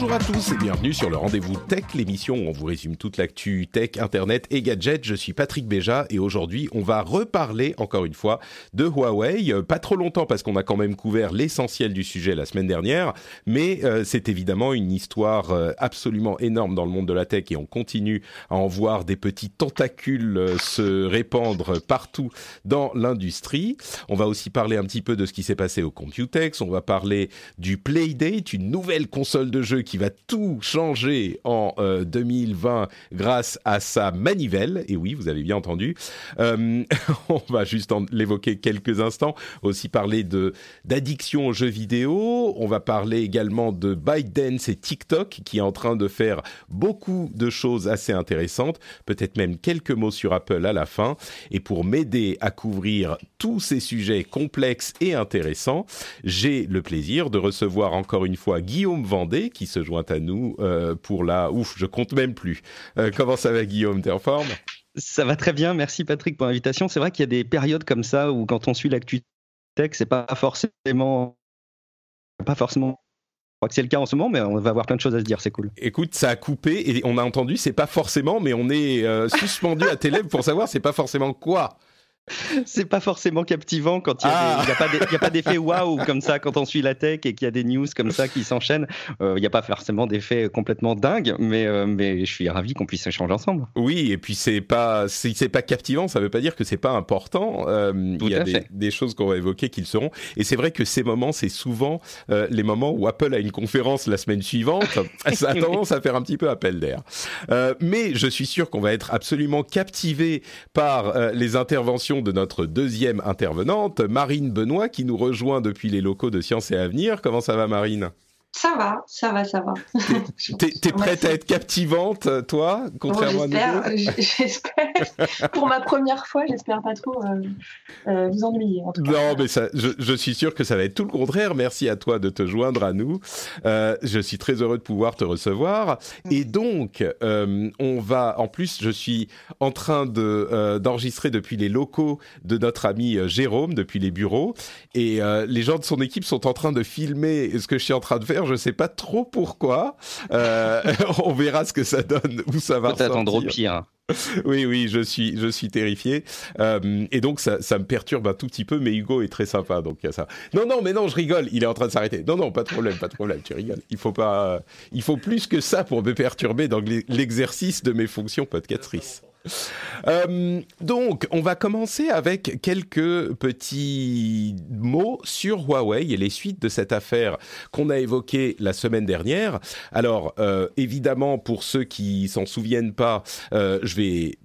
Bonjour à tous et bienvenue sur le Rendez-vous Tech, l'émission où on vous résume toute l'actu tech, internet et gadgets. Je suis Patrick Béja et aujourd'hui on va reparler encore une fois de Huawei. Euh, Pas trop longtemps parce qu'on a quand même couvert l'essentiel du sujet la semaine dernière, mais euh, c'est évidemment une histoire euh, absolument énorme dans le monde de la tech et on continue à en voir des petits tentacules se répandre partout dans l'industrie. On va aussi parler un petit peu de ce qui s'est passé au Computex, on va parler du Playdate, une nouvelle console de jeu qui va tout changer en euh, 2020 grâce à sa manivelle. Et oui, vous avez bien entendu. Euh, on va juste l'évoquer quelques instants. Aussi parler de d'addiction aux jeux vidéo. On va parler également de ByteDance et TikTok qui est en train de faire beaucoup de choses assez intéressantes. Peut-être même quelques mots sur Apple à la fin. Et pour m'aider à couvrir tous ces sujets complexes et intéressants, j'ai le plaisir de recevoir encore une fois Guillaume Vendée qui se joint à nous euh, pour la... Ouf, je compte même plus. Euh, comment ça va Guillaume? T'es en forme? Ça va très bien, merci Patrick pour l'invitation. C'est vrai qu'il y a des périodes comme ça où quand on suit l'actu tech, c'est pas forcément pas forcément je crois que c'est le cas en ce moment, mais on va avoir plein de choses à se dire, c'est cool. Écoute, ça a coupé et on a entendu, c'est pas forcément, mais on est euh, suspendu à tes lèvres pour savoir c'est pas forcément quoi. C'est pas forcément captivant quand il n'y Ah. a, pas d'effet waouh comme ça quand on suit la tech et qu'il y a des news comme ça qui s'enchaînent. Il n'y a pas forcément d'effet complètement dingue, mais, euh, mais je suis ravi qu'on puisse échanger ensemble. Oui, et puis c'est pas si c'est pas captivant, ça veut pas dire que c'est pas important. Euh, Il y a des, choses qu'on va évoquer qui le seront. Et c'est vrai que ces moments, c'est souvent euh, les moments où Apple a une conférence la semaine suivante. ça a tendance à faire un petit peu appel d'air. Euh, mais je suis sûr qu'on va être absolument captivé par euh, les interventions de notre deuxième intervenante, Marine Benoît, qui nous rejoint depuis les locaux de Science et Avenir. Comment ça va, Marine? Ça va, ça va, ça va. T'es prête à être captivante, toi, contrairement à nous j'espère. Pour ma première fois, j'espère pas trop euh, euh, vous ennuyer. En tout cas. Non, mais ça, je, je suis sûr que ça va être tout le contraire. Merci à toi de te joindre à nous. Euh, je suis très heureux de pouvoir te recevoir. Et donc, euh, on va, en plus, je suis en train de euh, d'enregistrer depuis les locaux de notre ami Jérôme, depuis les bureaux. Et euh, les gens de son équipe sont en train de filmer ce que je suis en train de faire. Je sais pas trop pourquoi. Euh, on verra ce que ça donne, où ça va Peut-être attendre au pire. Oui, oui, je suis, je suis terrifié. Euh, et donc, ça, ça me perturbe un tout petit peu, mais Hugo est très sympa, donc il y a ça. Non, non, mais non, je rigole, il est en train de s'arrêter. Non, non, pas de problème, pas de problème, tu rigoles. Il faut pas, il faut plus que ça pour me perturber dans l'e- l'exercice de mes fonctions podcastrices. Euh, donc, on va commencer avec quelques petits mots sur Huawei et les suites de cette affaire qu'on a évoquée la semaine dernière. Alors, euh, évidemment, pour ceux qui s'en souviennent pas, euh, je vais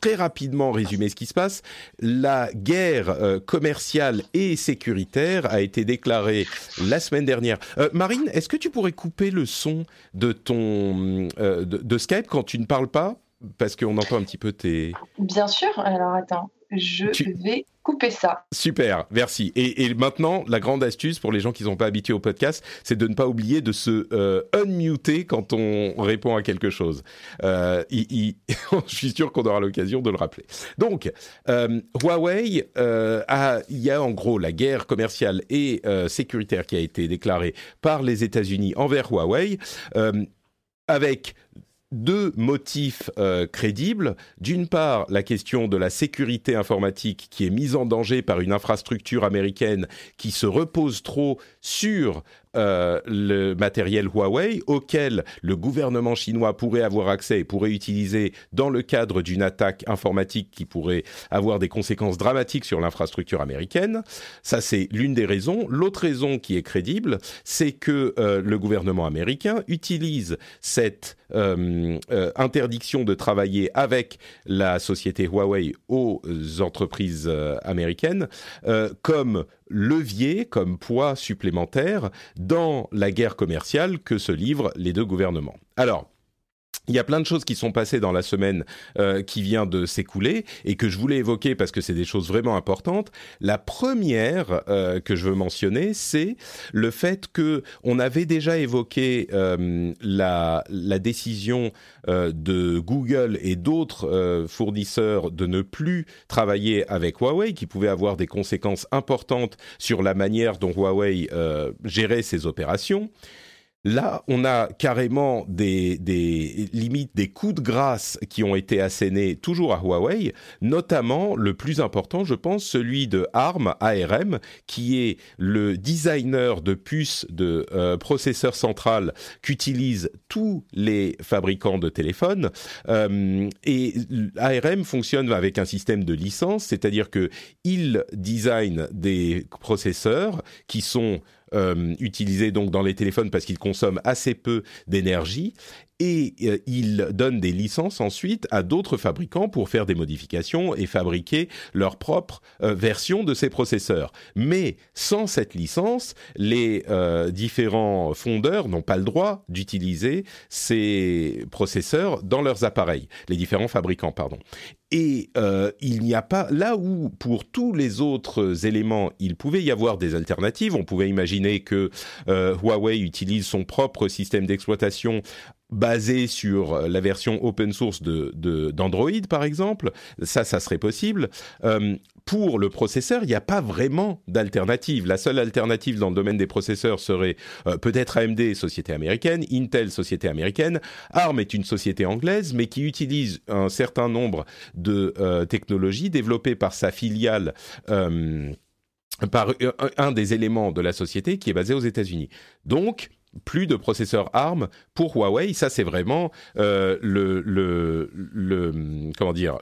très rapidement résumer ce qui se passe. La guerre commerciale et sécuritaire a été déclarée la semaine dernière. Marine, est-ce que tu pourrais couper le son de ton de Skype quand tu ne parles pas? Parce qu'on entend un petit peu tes. Bien sûr. Alors attends, je Tu- vais couper ça. Super, merci. Et, et maintenant, la grande astuce pour les gens qui ne sont pas habitués au podcast, c'est de ne pas oublier de se euh, unmuter quand on répond à quelque chose. Euh, je suis sûr qu'on aura l'occasion de le rappeler. Donc, euh, Huawei, euh, il y a en gros la guerre commerciale et euh, sécuritaire qui a été déclarée par les États-Unis envers Huawei, avec deux motifs euh, crédibles. D'une part, la question de la sécurité informatique qui est mise en danger par une infrastructure américaine qui se repose trop sur euh, le matériel Huawei auquel le gouvernement chinois pourrait avoir accès et pourrait utiliser dans le cadre d'une attaque informatique qui pourrait avoir des conséquences dramatiques sur l'infrastructure américaine. Ça, c'est l'une des raisons. L'autre raison qui est crédible, c'est que euh, le gouvernement américain utilise cette euh, interdiction de travailler avec la société Huawei aux entreprises américaines comme levier, comme poids supplémentaire dans la guerre commerciale que se livrent les deux gouvernements. Alors, il y a plein de choses qui sont passées dans la semaine euh, qui vient de s'écouler et que je voulais évoquer parce que c'est des choses vraiment importantes. La première euh, que je veux mentionner, c'est le fait que on avait déjà évoqué euh, la, la, décision de Google et d'autres fournisseurs de ne plus travailler avec Huawei, qui pouvait avoir des conséquences importantes sur la manière dont Huawei gérait ses opérations. Là, on a carrément des, limites, des coups de grâce qui ont été assénés toujours à Huawei, notamment le plus important, je pense, celui de ARM, ARM, qui est le designer de puces de euh, processeurs central qu'utilisent tous les fabricants de téléphones. Euh, et ARM fonctionne avec un système de licence, c'est-à-dire que il design des processeurs qui sont euh, utilisés donc dans les téléphones parce qu'ils consomment assez peu d'énergie et euh, ils donnent des licences ensuite à d'autres fabricants pour faire des modifications et fabriquer leur propre euh, version de ces processeurs. Mais sans cette licence, les euh, différents fondeurs n'ont pas le droit d'utiliser ces processeurs dans leurs appareils, les différents fabricants, pardon. Et euh, il n'y a pas là où pour tous les autres éléments il pouvait y avoir des alternatives. On pouvait imaginer que euh, Huawei utilise son propre système d'exploitation basé sur euh, la version open source de d'Android par exemple, ça, ça serait possible. Pour le processeur, il n'y a pas vraiment d'alternative. La seule alternative dans le domaine des processeurs serait euh, peut-être AMD, société américaine, Intel, société américaine. ARM est une société anglaise, mais qui utilise un certain nombre de technologies développées par sa filiale par un des éléments de la société qui est basé aux États-Unis. Donc, plus de processeurs ARM pour Huawei. Ça, c'est vraiment euh, le, comment dire.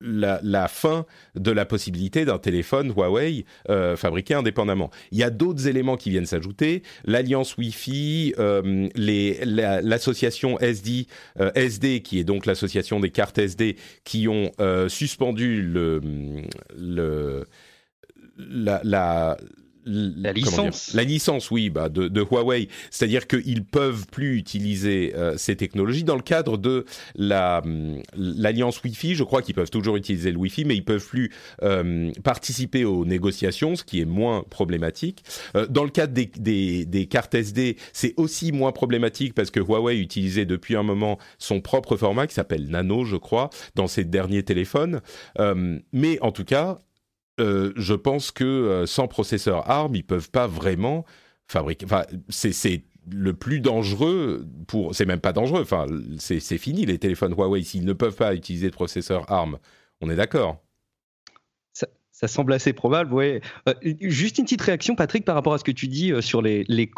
La, fin de la possibilité d'un téléphone Huawei euh, fabriqué indépendamment. Il y a d'autres éléments qui viennent s'ajouter, l'alliance Wi-Fi, euh, l'association SD, euh, SD qui est donc l'association des cartes SD qui ont suspendu le, la la licence. La licence, oui, bah, de, de Huawei. C'est-à-dire qu'ils peuvent plus utiliser euh, ces technologies dans le cadre de la hum, l'alliance Wi-Fi. Je crois qu'ils peuvent toujours utiliser le Wi-Fi, mais ils peuvent plus euh, participer aux négociations, ce qui est moins problématique. Euh, dans le cadre des, des, des cartes SD, c'est aussi moins problématique parce que Huawei utilisait depuis un moment son propre format qui s'appelle Nano, je crois, dans ses derniers téléphones. Euh, mais en tout cas, euh, je pense que euh, sans processeur ARM, ils peuvent pas vraiment fabriquer. Enfin, c'est le plus dangereux. C'est même pas dangereux. C'est fini les téléphones Huawei s'ils ne peuvent pas utiliser de processeur ARM. On est d'accord ça semble assez probable, ouais. Euh, juste une petite réaction, Patrick, par rapport à ce que tu dis euh, sur les, les,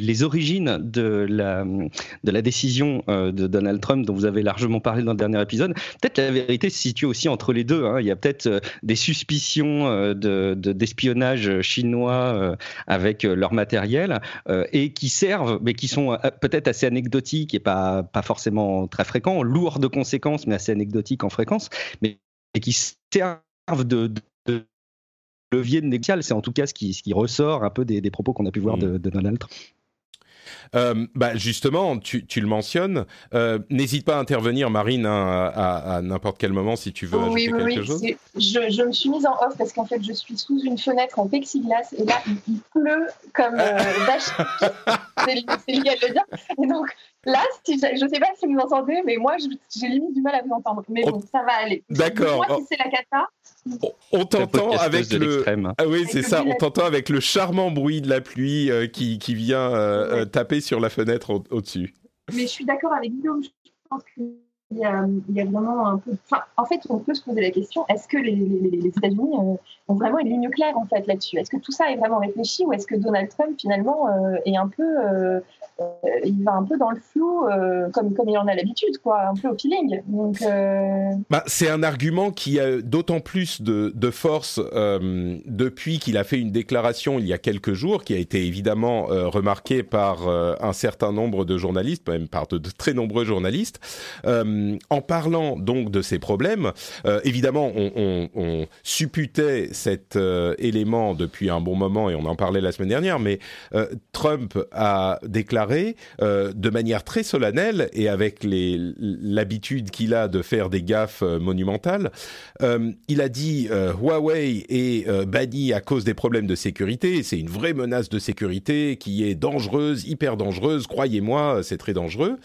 les, origines de la, de la décision euh, de Donald Trump, dont vous avez largement parlé dans le dernier épisode. Peut-être la vérité se situe aussi entre les deux. Hein. Il y a peut-être des suspicions de, d'espionnage chinois avec leur matériel et qui servent, mais qui sont peut-être assez anecdotiques et pas, pas forcément très fréquents, lourds de conséquences, mais assez anecdotiques en fréquence, mais et qui servent de levier de négocial. C'est en tout cas ce qui, ce qui ressort un peu des, des propos qu'on a pu voir de, de Donald Trump. Euh, bah justement, tu, tu le mentionnes. Euh, N'hésite pas à intervenir, Marine, à, à, à n'importe quel moment si tu veux oh, ajouter oui, quelque oui, chose. Je, je, me suis mise en off parce qu'en fait, je suis sous une fenêtre en plexiglas et là, il, il pleut comme euh, C'est lié à le dire. Et donc, Là, si je ne sais pas si vous entendez, mais moi, j'ai limite du mal à vous entendre. Mais bon, ça va aller. D'accord. Moi, si c'est la cata. On, t'entend avec le. Ah oui, c'est ça. On t'entend avec le charmant bruit de la pluie euh, qui, qui vient euh, ouais. taper sur la fenêtre au-dessus. mais je suis d'accord avec Guillaume. Je pense que il y, a, il y a vraiment un peu. Enfin, en fait, on peut se poser la question est-ce que les, les, les États-Unis euh, ont vraiment une ligne claire en fait là-dessus? Est-ce que tout ça est vraiment réfléchi ou est-ce que Donald Trump finalement euh, est un peu, euh, euh, il va un peu dans le flou euh, comme comme il en a l'habitude, quoi, un peu au feeling. Donc, euh, Bah, c'est un argument qui a d'autant plus de, de force euh, depuis qu'il a fait une déclaration il y a quelques jours, qui a été évidemment euh, remarquée par euh, un certain nombre de journalistes, même par de, très nombreux journalistes, euh, en parlant donc de ces problèmes. Euh, évidemment, on, supputait cet euh, élément depuis un bon moment et on en parlait la semaine dernière, mais euh, Trump a déclaré euh, de manière très solennelle et avec l'habitude qu'il a de faire des gaffes euh, monumentales, euh, il a dit Huawei est banni à cause des problèmes de sécurité. C'est une vraie menace de sécurité qui est dangereuse, hyper dangereuse. Croyez-moi, c'est très dangereux.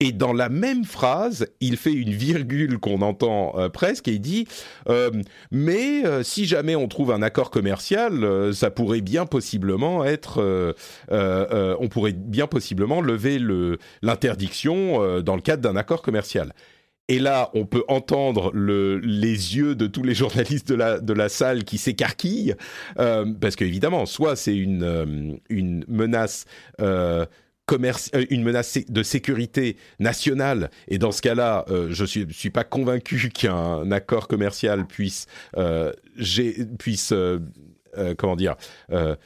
Et dans la même phrase, il fait une virgule qu'on entend euh, presque et il dit euh, mais euh, si jamais on trouve un accord commercial, ça pourrait bien possiblement être, on pourrait bien possiblement lever le l'interdiction dans le cadre d'un accord commercial. Et là, on peut entendre le, les yeux de tous les journalistes de la, salle qui s'écarquillent, parce qu'évidemment, soit c'est une, menace une menace de sécurité nationale, et dans ce cas-là, euh, je suis, suis pas convaincu qu'un accord commercial puisse, euh, euh, euh, comment dire, euh,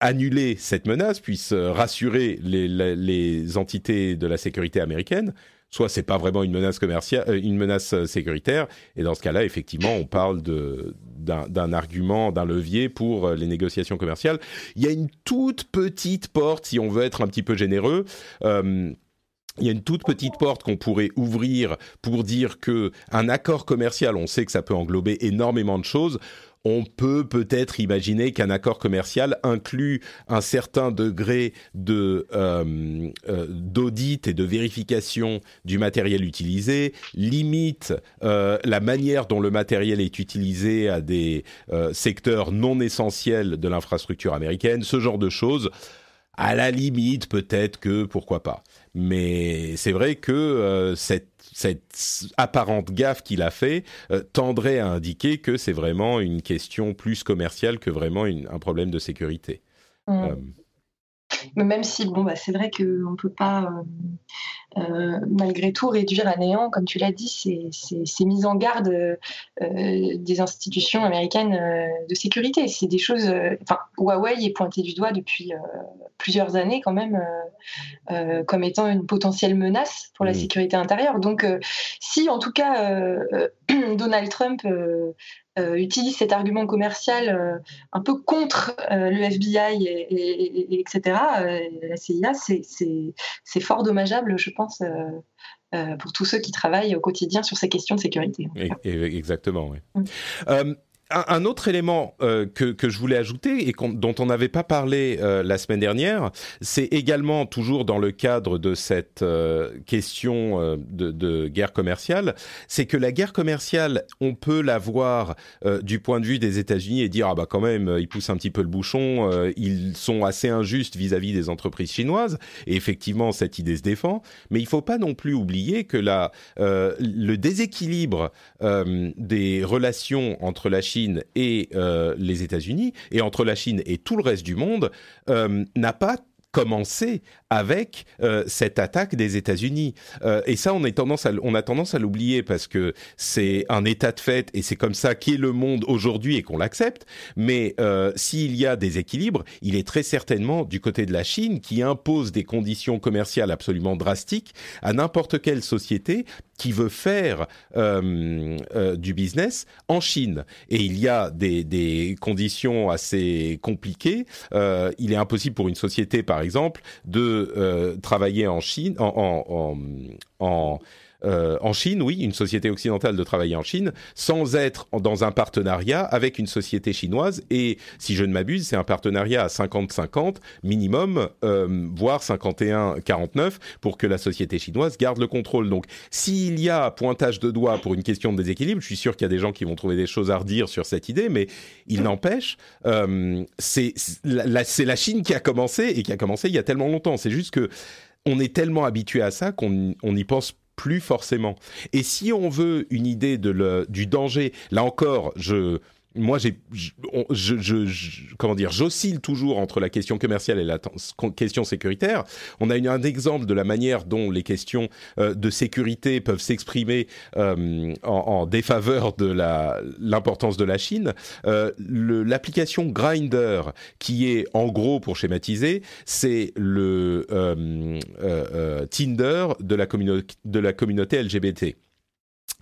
annuler cette menace, puisse euh, rassurer les entités de la sécurité américaine. Soit c'est pas vraiment une menace commerciale, euh, une menace euh, sécuritaire, et dans ce cas-là, effectivement, on parle de d'un argument, d'un levier pour euh, les négociations commerciales. Il y a une toute petite porte, si on veut être un petit peu généreux. il y a une toute petite porte qu'on pourrait ouvrir pour dire que un accord commercial, on sait que ça peut englober énormément de choses. On peut peut-être imaginer qu'un accord commercial inclut un certain degré de euh, euh, d'audit et de vérification du matériel utilisé, limite euh, la manière dont le matériel est utilisé à des secteurs non essentiels de l'infrastructure américaine, ce genre de choses. À la limite, peut-être que pourquoi pas. Mais c'est vrai que cette, cette apparente gaffe qu'il a fait euh, tendrait à indiquer que c'est vraiment une question plus commerciale que vraiment une- un problème de sécurité. mm. Même si, bon, bah, c'est vrai qu'on ne peut pas, euh, euh, malgré tout, réduire à néant, comme tu l'as dit, ces, ces- ces mises en garde euh, des institutions américaines de sécurité. C'est des choses. Enfin, Huawei est pointé du doigt depuis plusieurs années, quand même, comme étant une potentielle menace pour la Mm. sécurité intérieure. Donc, si en tout cas Donald Trump utilise cet argument commercial euh, un peu contre euh, le FBI et, et- et- etc., euh, la CIA, c'est- fort dommageable, je pense, euh, euh, pour tous ceux qui travaillent au quotidien sur ces questions de sécurité. Et- et- exactement, oui. Mm. Euh, un, autre élément euh, que, que je voulais ajouter et dont on n'avait pas parlé euh, la semaine dernière, c'est également toujours dans le cadre de cette euh, question de, guerre commerciale, c'est que la guerre commerciale, on peut la voir du point de vue des États-Unis et dire ah bah quand même ils poussent un petit peu le bouchon, ils sont assez injustes vis-à-vis des entreprises chinoises et effectivement cette idée se défend, mais il faut pas non plus oublier que la, le déséquilibre des relations entre la Chine et euh, les États-Unis, et entre la Chine et tout le reste du monde, euh, n'a pas commencé avec euh, cette attaque des États-Unis. Euh, et ça, on, a tendance à l'oublier parce que c'est un état de fait et c'est comme ça qu'est le monde aujourd'hui et qu'on l'accepte. Mais euh, s'il y a des équilibres, il est très certainement du côté de la Chine qui impose des conditions commerciales absolument drastiques à n'importe quelle société qui veut faire euh, du business en Chine. Et il y a des, conditions assez compliquées. Il est impossible pour une société, par exemple, de euh, travailler en Chine, en, en, en, en euh, en Chine, oui, une société occidentale de travailler en Chine, sans être dans un partenariat avec une société chinoise. Et si je ne m'abuse, c'est un partenariat à 50-50 minimum, euh, voire 51-49 pour que la société chinoise garde le contrôle. Donc, s'il y a pointage de doigt pour une question de déséquilibre, je suis sûr qu'il y a des gens qui vont trouver des choses à redire sur cette idée, mais il n'empêche, euh, c'est la, Chine qui a commencé et qui a commencé il y a tellement longtemps. C'est juste que on est tellement habitué à ça qu'on on n'y pense plus forcément. Et si on veut une idée de le, du danger, là encore, je moi, j'ai, je, comment dire, j'oscille toujours entre la question commerciale et la question sécuritaire. On a un exemple de la manière dont les questions euh, de sécurité peuvent s'exprimer euh, en, défaveur de la, l'importance de la Chine. Euh, l'application Grinder, qui est en gros, pour schématiser, c'est le Tinder de la communauté LGBT.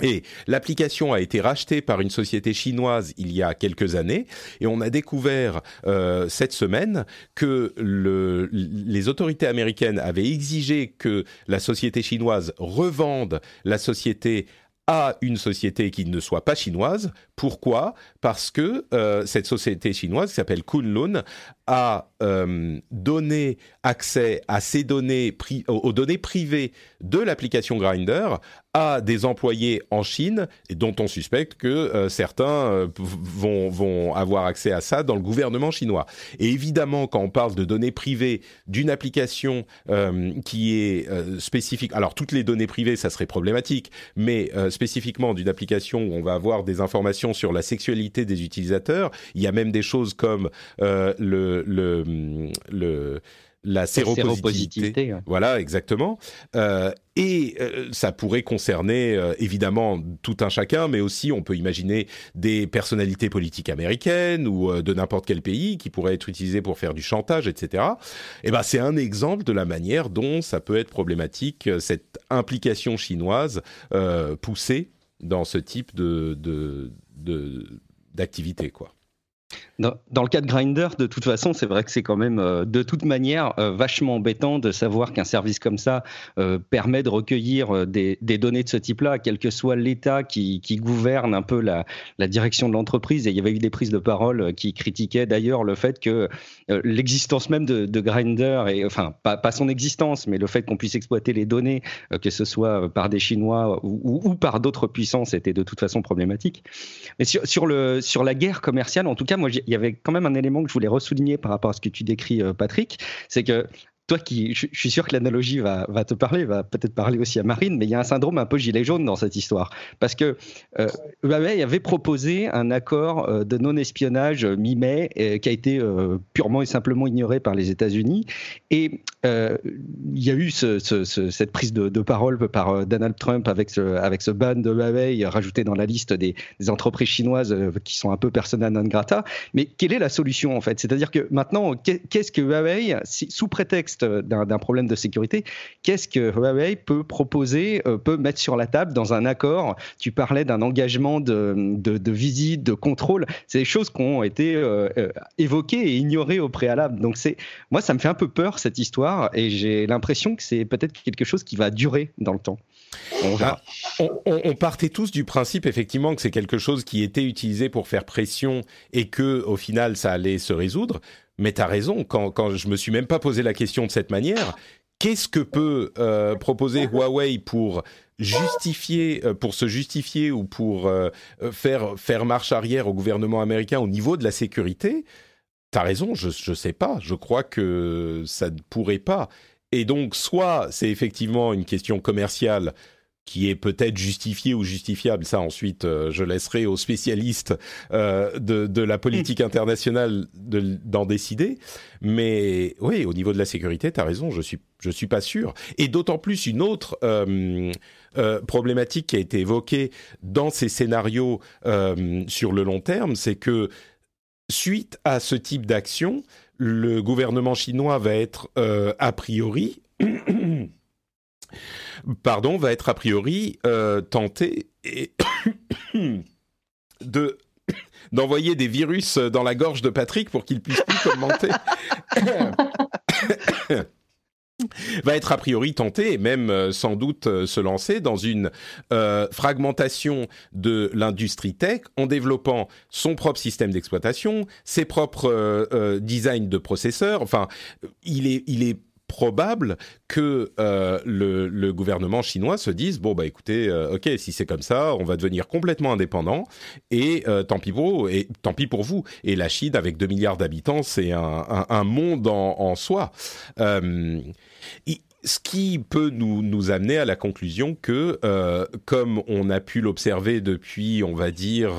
Et l'application a été rachetée par une société chinoise il y a quelques années, et on a découvert euh, cette semaine que le, les autorités américaines avaient exigé que la société chinoise revende la société à une société qui ne soit pas chinoise. Pourquoi? Parce que euh, cette société chinoise qui s'appelle Kunlun a euh, donné accès à ces données aux données privées de l'application Grinder à des employés en Chine dont on suspecte que euh, certains euh, vont, vont avoir accès à ça dans le gouvernement chinois. Et évidemment, quand on parle de données privées d'une application euh, qui est spécifique, alors toutes les données privées, ça serait problématique, mais spécifiquement d'une application où on va avoir des informations sur la sexualité des utilisateurs, il y a même des choses comme le, le, le la séropositivité. Voilà, exactement. Euh, et euh, ça pourrait concerner euh, évidemment tout un chacun, mais aussi on peut imaginer des personnalités politiques américaines ou de n'importe quel pays qui pourraient être utilisées pour faire du chantage, etc. Et eh ben c'est un exemple de la manière dont ça peut être problématique cette implication chinoise poussée dans ce type de d'activité, quoi. Dans, le cas de Grinder, de toute façon, c'est vrai que c'est quand même euh, de toute manière euh, vachement embêtant de savoir qu'un service comme ça euh, permet de recueillir des, données de ce type-là, quel que soit l'État qui, gouverne un peu la, direction de l'entreprise. Et il y avait eu des prises de parole qui critiquaient d'ailleurs le fait que l'existence même de, de Grinder, et, enfin pas, son existence, mais le fait qu'on puisse exploiter les données, que ce soit par des Chinois ou, par d'autres puissances, était de toute façon problématique. Mais sur, la guerre commerciale, en tout cas, moi, il y avait quand même un élément que je voulais ressouligner par rapport à ce que tu décris, euh, Patrick, c'est que toi qui, je, suis sûr que l'analogie va, te parler, va peut-être parler aussi à Marine, mais il y a un syndrome un peu gilet jaune dans cette histoire. Parce que euh, Huawei avait proposé un accord euh, de non-espionnage euh, mi-mai qui a été purement et simplement ignoré par les États-Unis. Et il y a eu ce, cette prise de, parole par Donald Trump avec ce, ban de Huawei rajouté dans la liste des entreprises chinoises qui sont un peu persona non grata. Mais quelle est la solution en fait? C'est-à-dire que maintenant, qu'est-ce que Huawei, sous prétexte d'un problème de sécurité, qu'est-ce que Huawei peut proposer, euh, peut mettre sur la table dans un accord? Tu parlais d'un engagement de, de, visite, de contrôle. C'est des choses qui ont été euh, euh, évoquées et ignorées au préalable. Donc moi, ça me fait un peu peur cette histoire et j'ai l'impression que c'est peut-être quelque chose qui va durer dans le temps. Ah, on, on, partait tous du principe effectivement que c'est quelque chose qui était utilisé pour faire pression et que au final ça allait se résoudre. Mais tu as raison, quand, quand je me suis même pas posé la question de cette manière, qu'est-ce que peut euh, proposer Huawei pour justifier, euh, pour se justifier ou pour euh, faire, faire marche arrière au gouvernement américain au niveau de la sécurité? Tu as raison, je ne sais pas. Je crois que ça ne pourrait pas. Et donc, soit c'est effectivement une question commerciale qui est peut-être justifié ou justifiable, ça ensuite euh, je laisserai aux spécialistes euh, de, de, la politique internationale d'en décider. Mais oui, au niveau de la sécurité, tu as raison, je suis je suis pas sûr. Et d'autant plus une autre euh, problématique qui a été évoquée dans ces scénarios sur le long terme, c'est que suite à ce type d'action, le gouvernement chinois va être a priori pardon, va être a priori euh, tenté de d'envoyer des virus dans la gorge de Patrick pour qu'il puisse plus commenter. va être a priori tenté et même euh, sans doute euh, se lancer dans une fragmentation de l'industrie tech en développant son propre système d'exploitation, ses propres designs de processeurs. Enfin, il est, il est probable que euh, le, gouvernement chinois se dise bon bah écoutez euh, ok si c'est comme ça on va devenir complètement indépendant et euh, tant pis pour et tant pis pour vous. Et la Chine avec 2 milliards d'habitants c'est un, monde en, soi. Ce qui peut nous, amener à la conclusion que, comme on a pu l'observer depuis, on va dire,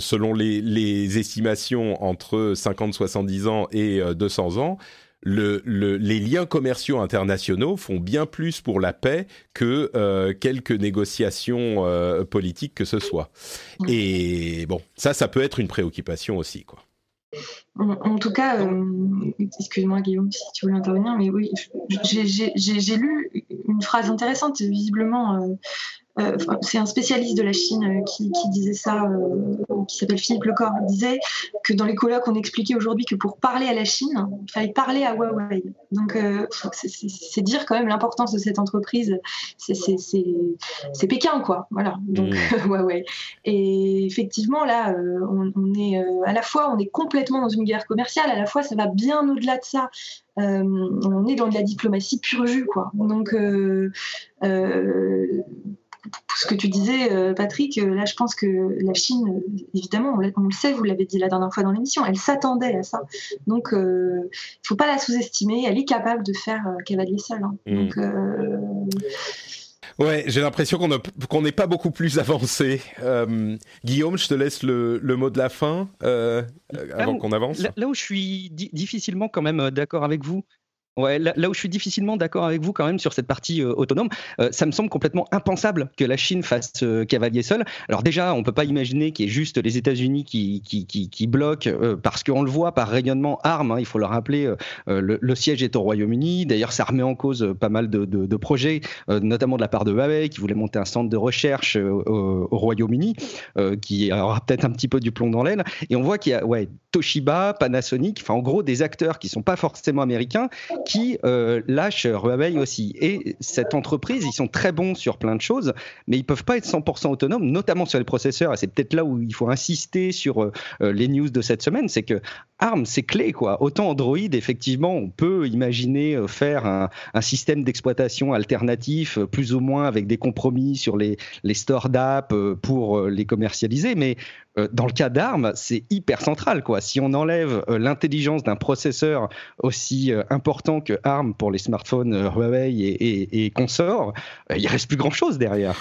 selon les, les, estimations, entre 50-70 ans et 200 ans, le, les liens commerciaux internationaux font bien plus pour la paix que euh, quelques négociations euh, politiques que ce soit. Et bon, ça, ça peut être une préoccupation aussi, quoi. En, tout cas, euh, excuse-moi Guillaume si tu voulais intervenir, mais oui, j'ai lu une phrase intéressante, visiblement euh, c'est un spécialiste de la Chine euh, qui, disait ça, euh, qui s'appelle Philippe Lecor, disait que dans les colloques, on expliquait aujourd'hui que pour parler à la Chine, il fallait parler à Huawei. Donc, c'est dire quand même l'importance de cette entreprise. C'est Pékin, quoi. Voilà. Donc, mmh. Huawei. Et effectivement, là, on, est à la fois, on est complètement dans une guerre commerciale, à la fois, ça va bien au-delà de ça. on est dans de la diplomatie pure jus, quoi. Donc, ce que tu disais, euh, Patrick, euh, là, je pense que la Chine, évidemment, on, le sait, vous l'avez dit la dernière fois dans l'émission, elle s'attendait à ça. Donc, il euh, ne faut pas la sous-estimer. Elle est capable de faire cavalier seul. Hein. Mm. Donc, Ouais, j'ai l'impression qu'on n'est pas beaucoup plus avancé. Guillaume, je te laisse le, mot de la fin avant qu'on avance. Là, où je suis difficilement quand même d'accord avec vous, Ouais, là, où je suis difficilement d'accord avec vous quand même sur cette partie euh, autonome, euh, ça me semble complètement impensable que la Chine fasse euh, cavalier seul. Alors déjà, on peut pas imaginer qu'il y ait juste les États-Unis qui, qui, qui, qui bloquent, parce qu'on le voit par rayonnement armes. Hein, il faut le rappeler, le, siège est au Royaume-Uni. D'ailleurs, ça remet en cause pas mal de, de, projets, notamment de la part de Huawei, qui voulait monter un centre de recherche au, au Royaume-Uni, qui aura peut-être un petit peu du plomb dans l'aile. Et on voit qu'il y a ouais, Toshiba, Panasonic, enfin en gros des acteurs qui sont pas forcément américains qui euh, lâchent Huawei aussi. Et cette entreprise, ils sont très bons sur plein de choses, mais ils peuvent pas être 100% autonomes, notamment sur les processeurs. Et c'est peut-être là où il faut insister sur euh, euh, les news de cette semaine, c'est que ARM, c'est clé, quoi. Autant Android, effectivement, on peut imaginer faire un, système d'exploitation alternatif, plus ou moins avec des compromis sur les, les stores d'app pour les commercialiser, mais dans le cas d'ARM, c'est hyper central, quoi. Si on enlève l'intelligence d'un processeur aussi important que ARM pour les smartphones euh, Huawei et, et, consorts, euh, il reste plus grand chose derrière.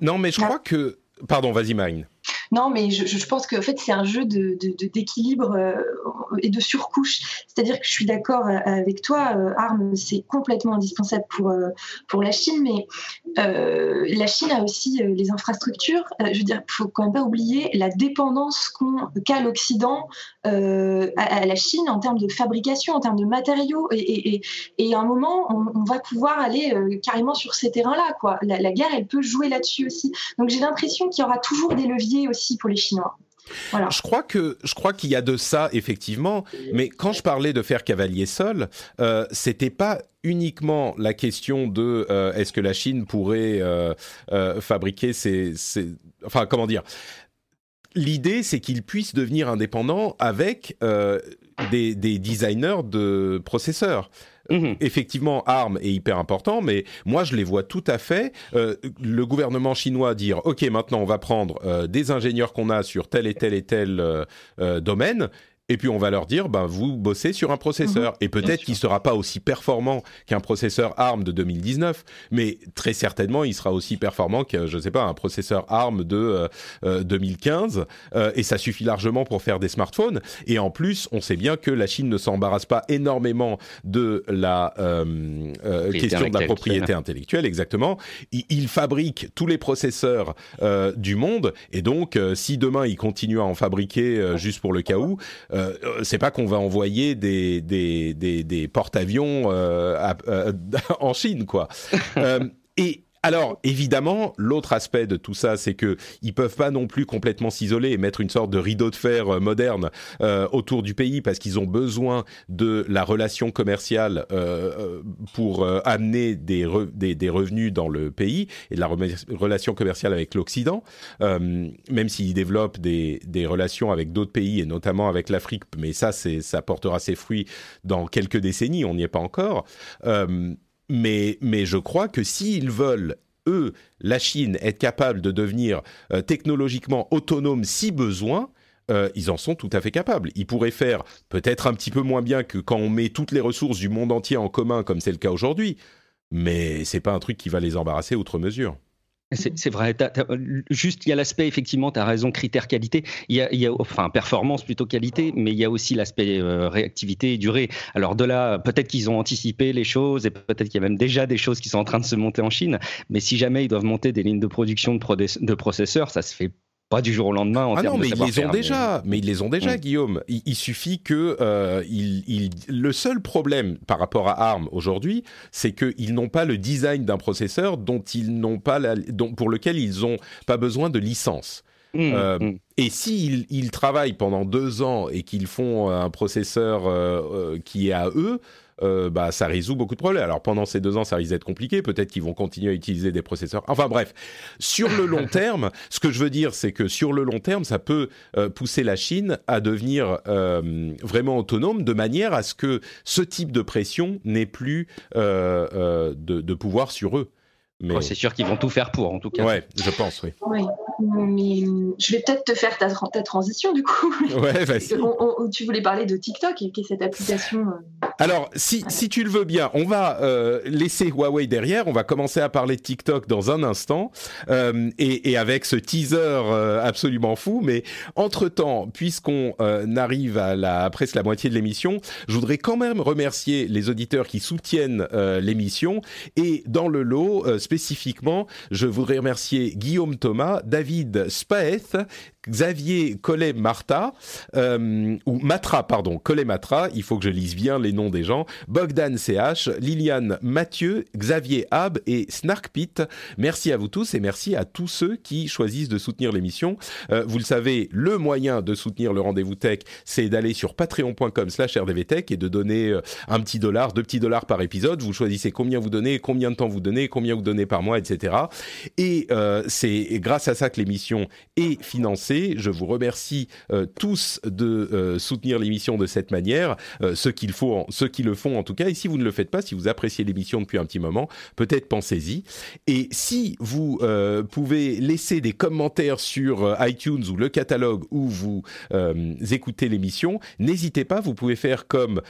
Non, mais je crois que. Pardon, vas-y, Marine. Non, mais je, je pense qu'en fait, c'est un jeu d'équilibre de, de, euh, et de surcouche. C'est-à-dire que je suis d'accord euh, avec toi, euh, ARM, c'est complètement indispensable pour, pour la Chine, mais la Chine a aussi les infrastructures. je veux dire, il faut quand même pas oublier la dépendance qu'a l'Occident à, la Chine en termes de fabrication, en termes de matériaux. Et, et, et, à un moment, on, va pouvoir aller carrément sur ces terrains-là. La, la guerre, elle peut jouer là-dessus aussi. Donc j'ai l'impression qu'il y aura toujours des leviers aussi pour les Chinois. Je crois que je crois qu'il y a de ça effectivement, mais quand je parlais de faire cavalier seul, euh, c'était pas uniquement la question de euh, est-ce que la Chine pourrait euh, euh, fabriquer ses, enfin comment dire? L'idée, c'est qu'il puisse devenir indépendant avec des, des, designers de processeurs. Mhm. Effectivement, ARM est hyper important, mais moi je les vois tout à fait. Euh, le gouvernement chinois dire ok maintenant on va prendre euh, des ingénieurs qu'on a sur tel et tel et tel euh, domaine et puis on va leur dire, ben vous bossez sur un processeur, mhm. et peut-être qu'il sera pas aussi performant qu'un processeur ARM de 2019, mais très certainement il sera aussi performant que je sais pas un processeur ARM de 2015, euh, euh, euh, et ça suffit largement pour faire des smartphones. Et en plus, on sait bien que la Chine ne s'embarrasse pas énormément de la question de la propriété intellectuelle, exactement. Il, il, fabrique tous les processeurs du monde, et donc si demain il continue à en fabriquer juste pour le cas où euh, c'est pas qu'on va envoyer des, des, des, des porte-avions euh, euh, en Chine, quoi. et alors, évidemment, l'autre aspect de tout ça, c'est que ils peuvent pas non plus complètement s'isoler et mettre une sorte de rideau de fer euh, moderne euh, autour du pays parce qu'ils ont besoin de la relation commerciale euh, pour amener des, des, revenus dans le pays et de la relation commerciale avec l'Occident, même s'ils développent des, des relations avec d'autres pays et notamment avec l'Afrique, mais ça, ça portera ses fruits dans quelques décennies, on n'y est pas encore mais, je crois que s'ils veulent, eux, la Chine, être capable de devenir euh, technologiquement autonome si besoin, ils en sont tout à fait capables. Ils pourraient faire peut-être un petit peu moins bien que quand on met toutes les ressources du monde entier en commun, comme c'est le cas aujourd'hui, mais c'est pas un truc qui va les embarrasser outre mesure. C'est vrai. juste, il y a l'aspect, effectivement, tu as raison, critère qualité. Il y, a, enfin, performance plutôt qualité, mais il y a aussi l'aspect euh, réactivité et durée. Alors, de là, peut-être qu'ils ont anticipé les choses et peut-être qu'il y a même déjà des choses qui sont en train de se monter en Chine. Mais si jamais ils doivent monter des lignes de production de, de processeurs, ça se fait pas du jour au lendemain en ah non, mais ils les ont déjà. Mais... ils les ont déjà, Guillaume. Il, suffit que euh, il, le seul problème par rapport à ARM aujourd'hui, c'est qu'ils n'ont pas le design d'un processeur dont ils n'ont pas la, dont, pour lequel ils n'ont pas besoin de licence. Mmh, euh, mmh. Et s'ils ils travaillent pendant deux ans et qu'ils font un processeur euh, qui est à eux, euh, bah, ça résout beaucoup de problèmes. Alors pendant ces deux ans, ça risque d'être compliqué. Peut-être qu'ils vont continuer à utiliser des processeurs. Enfin bref, sur le long terme, ce que je veux dire, c'est que sur le long terme, ça peut euh, pousser la Chine à devenir euh, vraiment autonome de manière à ce que ce type de pression n'ait plus de, de pouvoir sur eux. Mais... Oh, c'est sûr qu'ils vont tout faire pour, en tout cas. Ouais, je pense, oui. Oui, mais je vais peut-être te faire ta, ta, transition, du coup. Ouais, vas-y. tu voulais parler de TikTok et qui est cette application. Euh, Alors, si, si tu le veux bien, on va euh, laisser Huawei derrière. On va commencer à parler de TikTok dans un instant. Euh, et, et, avec ce teaser euh, absolument fou. Mais entre-temps, puisqu'on euh, arrive à la, presque la moitié de l'émission, je voudrais quand même remercier les auditeurs qui soutiennent l'émission. Et dans le lot, spécifiquement, je voudrais remercier Guillaume Thomas, David Spaeth, Xavier Collet-Marta, euh, ou Matra, pardon, Collet-Matra, il faut que je lise bien les noms des gens, Bogdan CH, Liliane Mathieu, Xavier Hab et Snarkpit. Merci à vous tous et merci à tous ceux qui choisissent de soutenir l'émission. Euh, vous le savez, le moyen de soutenir le rendez-vous tech, c'est d'aller sur patreon.com slash rdvtech et de donner euh, un petit dollar, deux petits dollars par épisode. Vous choisissez combien vous donnez, combien de temps vous donnez, combien vous donnez par mois, etc. Et c'est grâce à ça que l'émission est financée je vous remercie euh, tous de euh, soutenir l'émission de cette manière, euh, ceux, qu'il faut, ceux qui le font en tout cas. Et si vous ne le faites pas, si vous appréciez l'émission depuis un petit moment, peut-être pensez-y. Et si vous pouvez laisser des commentaires sur iTunes ou le catalogue où vous écoutez l'émission, n'hésitez pas, vous pouvez faire comme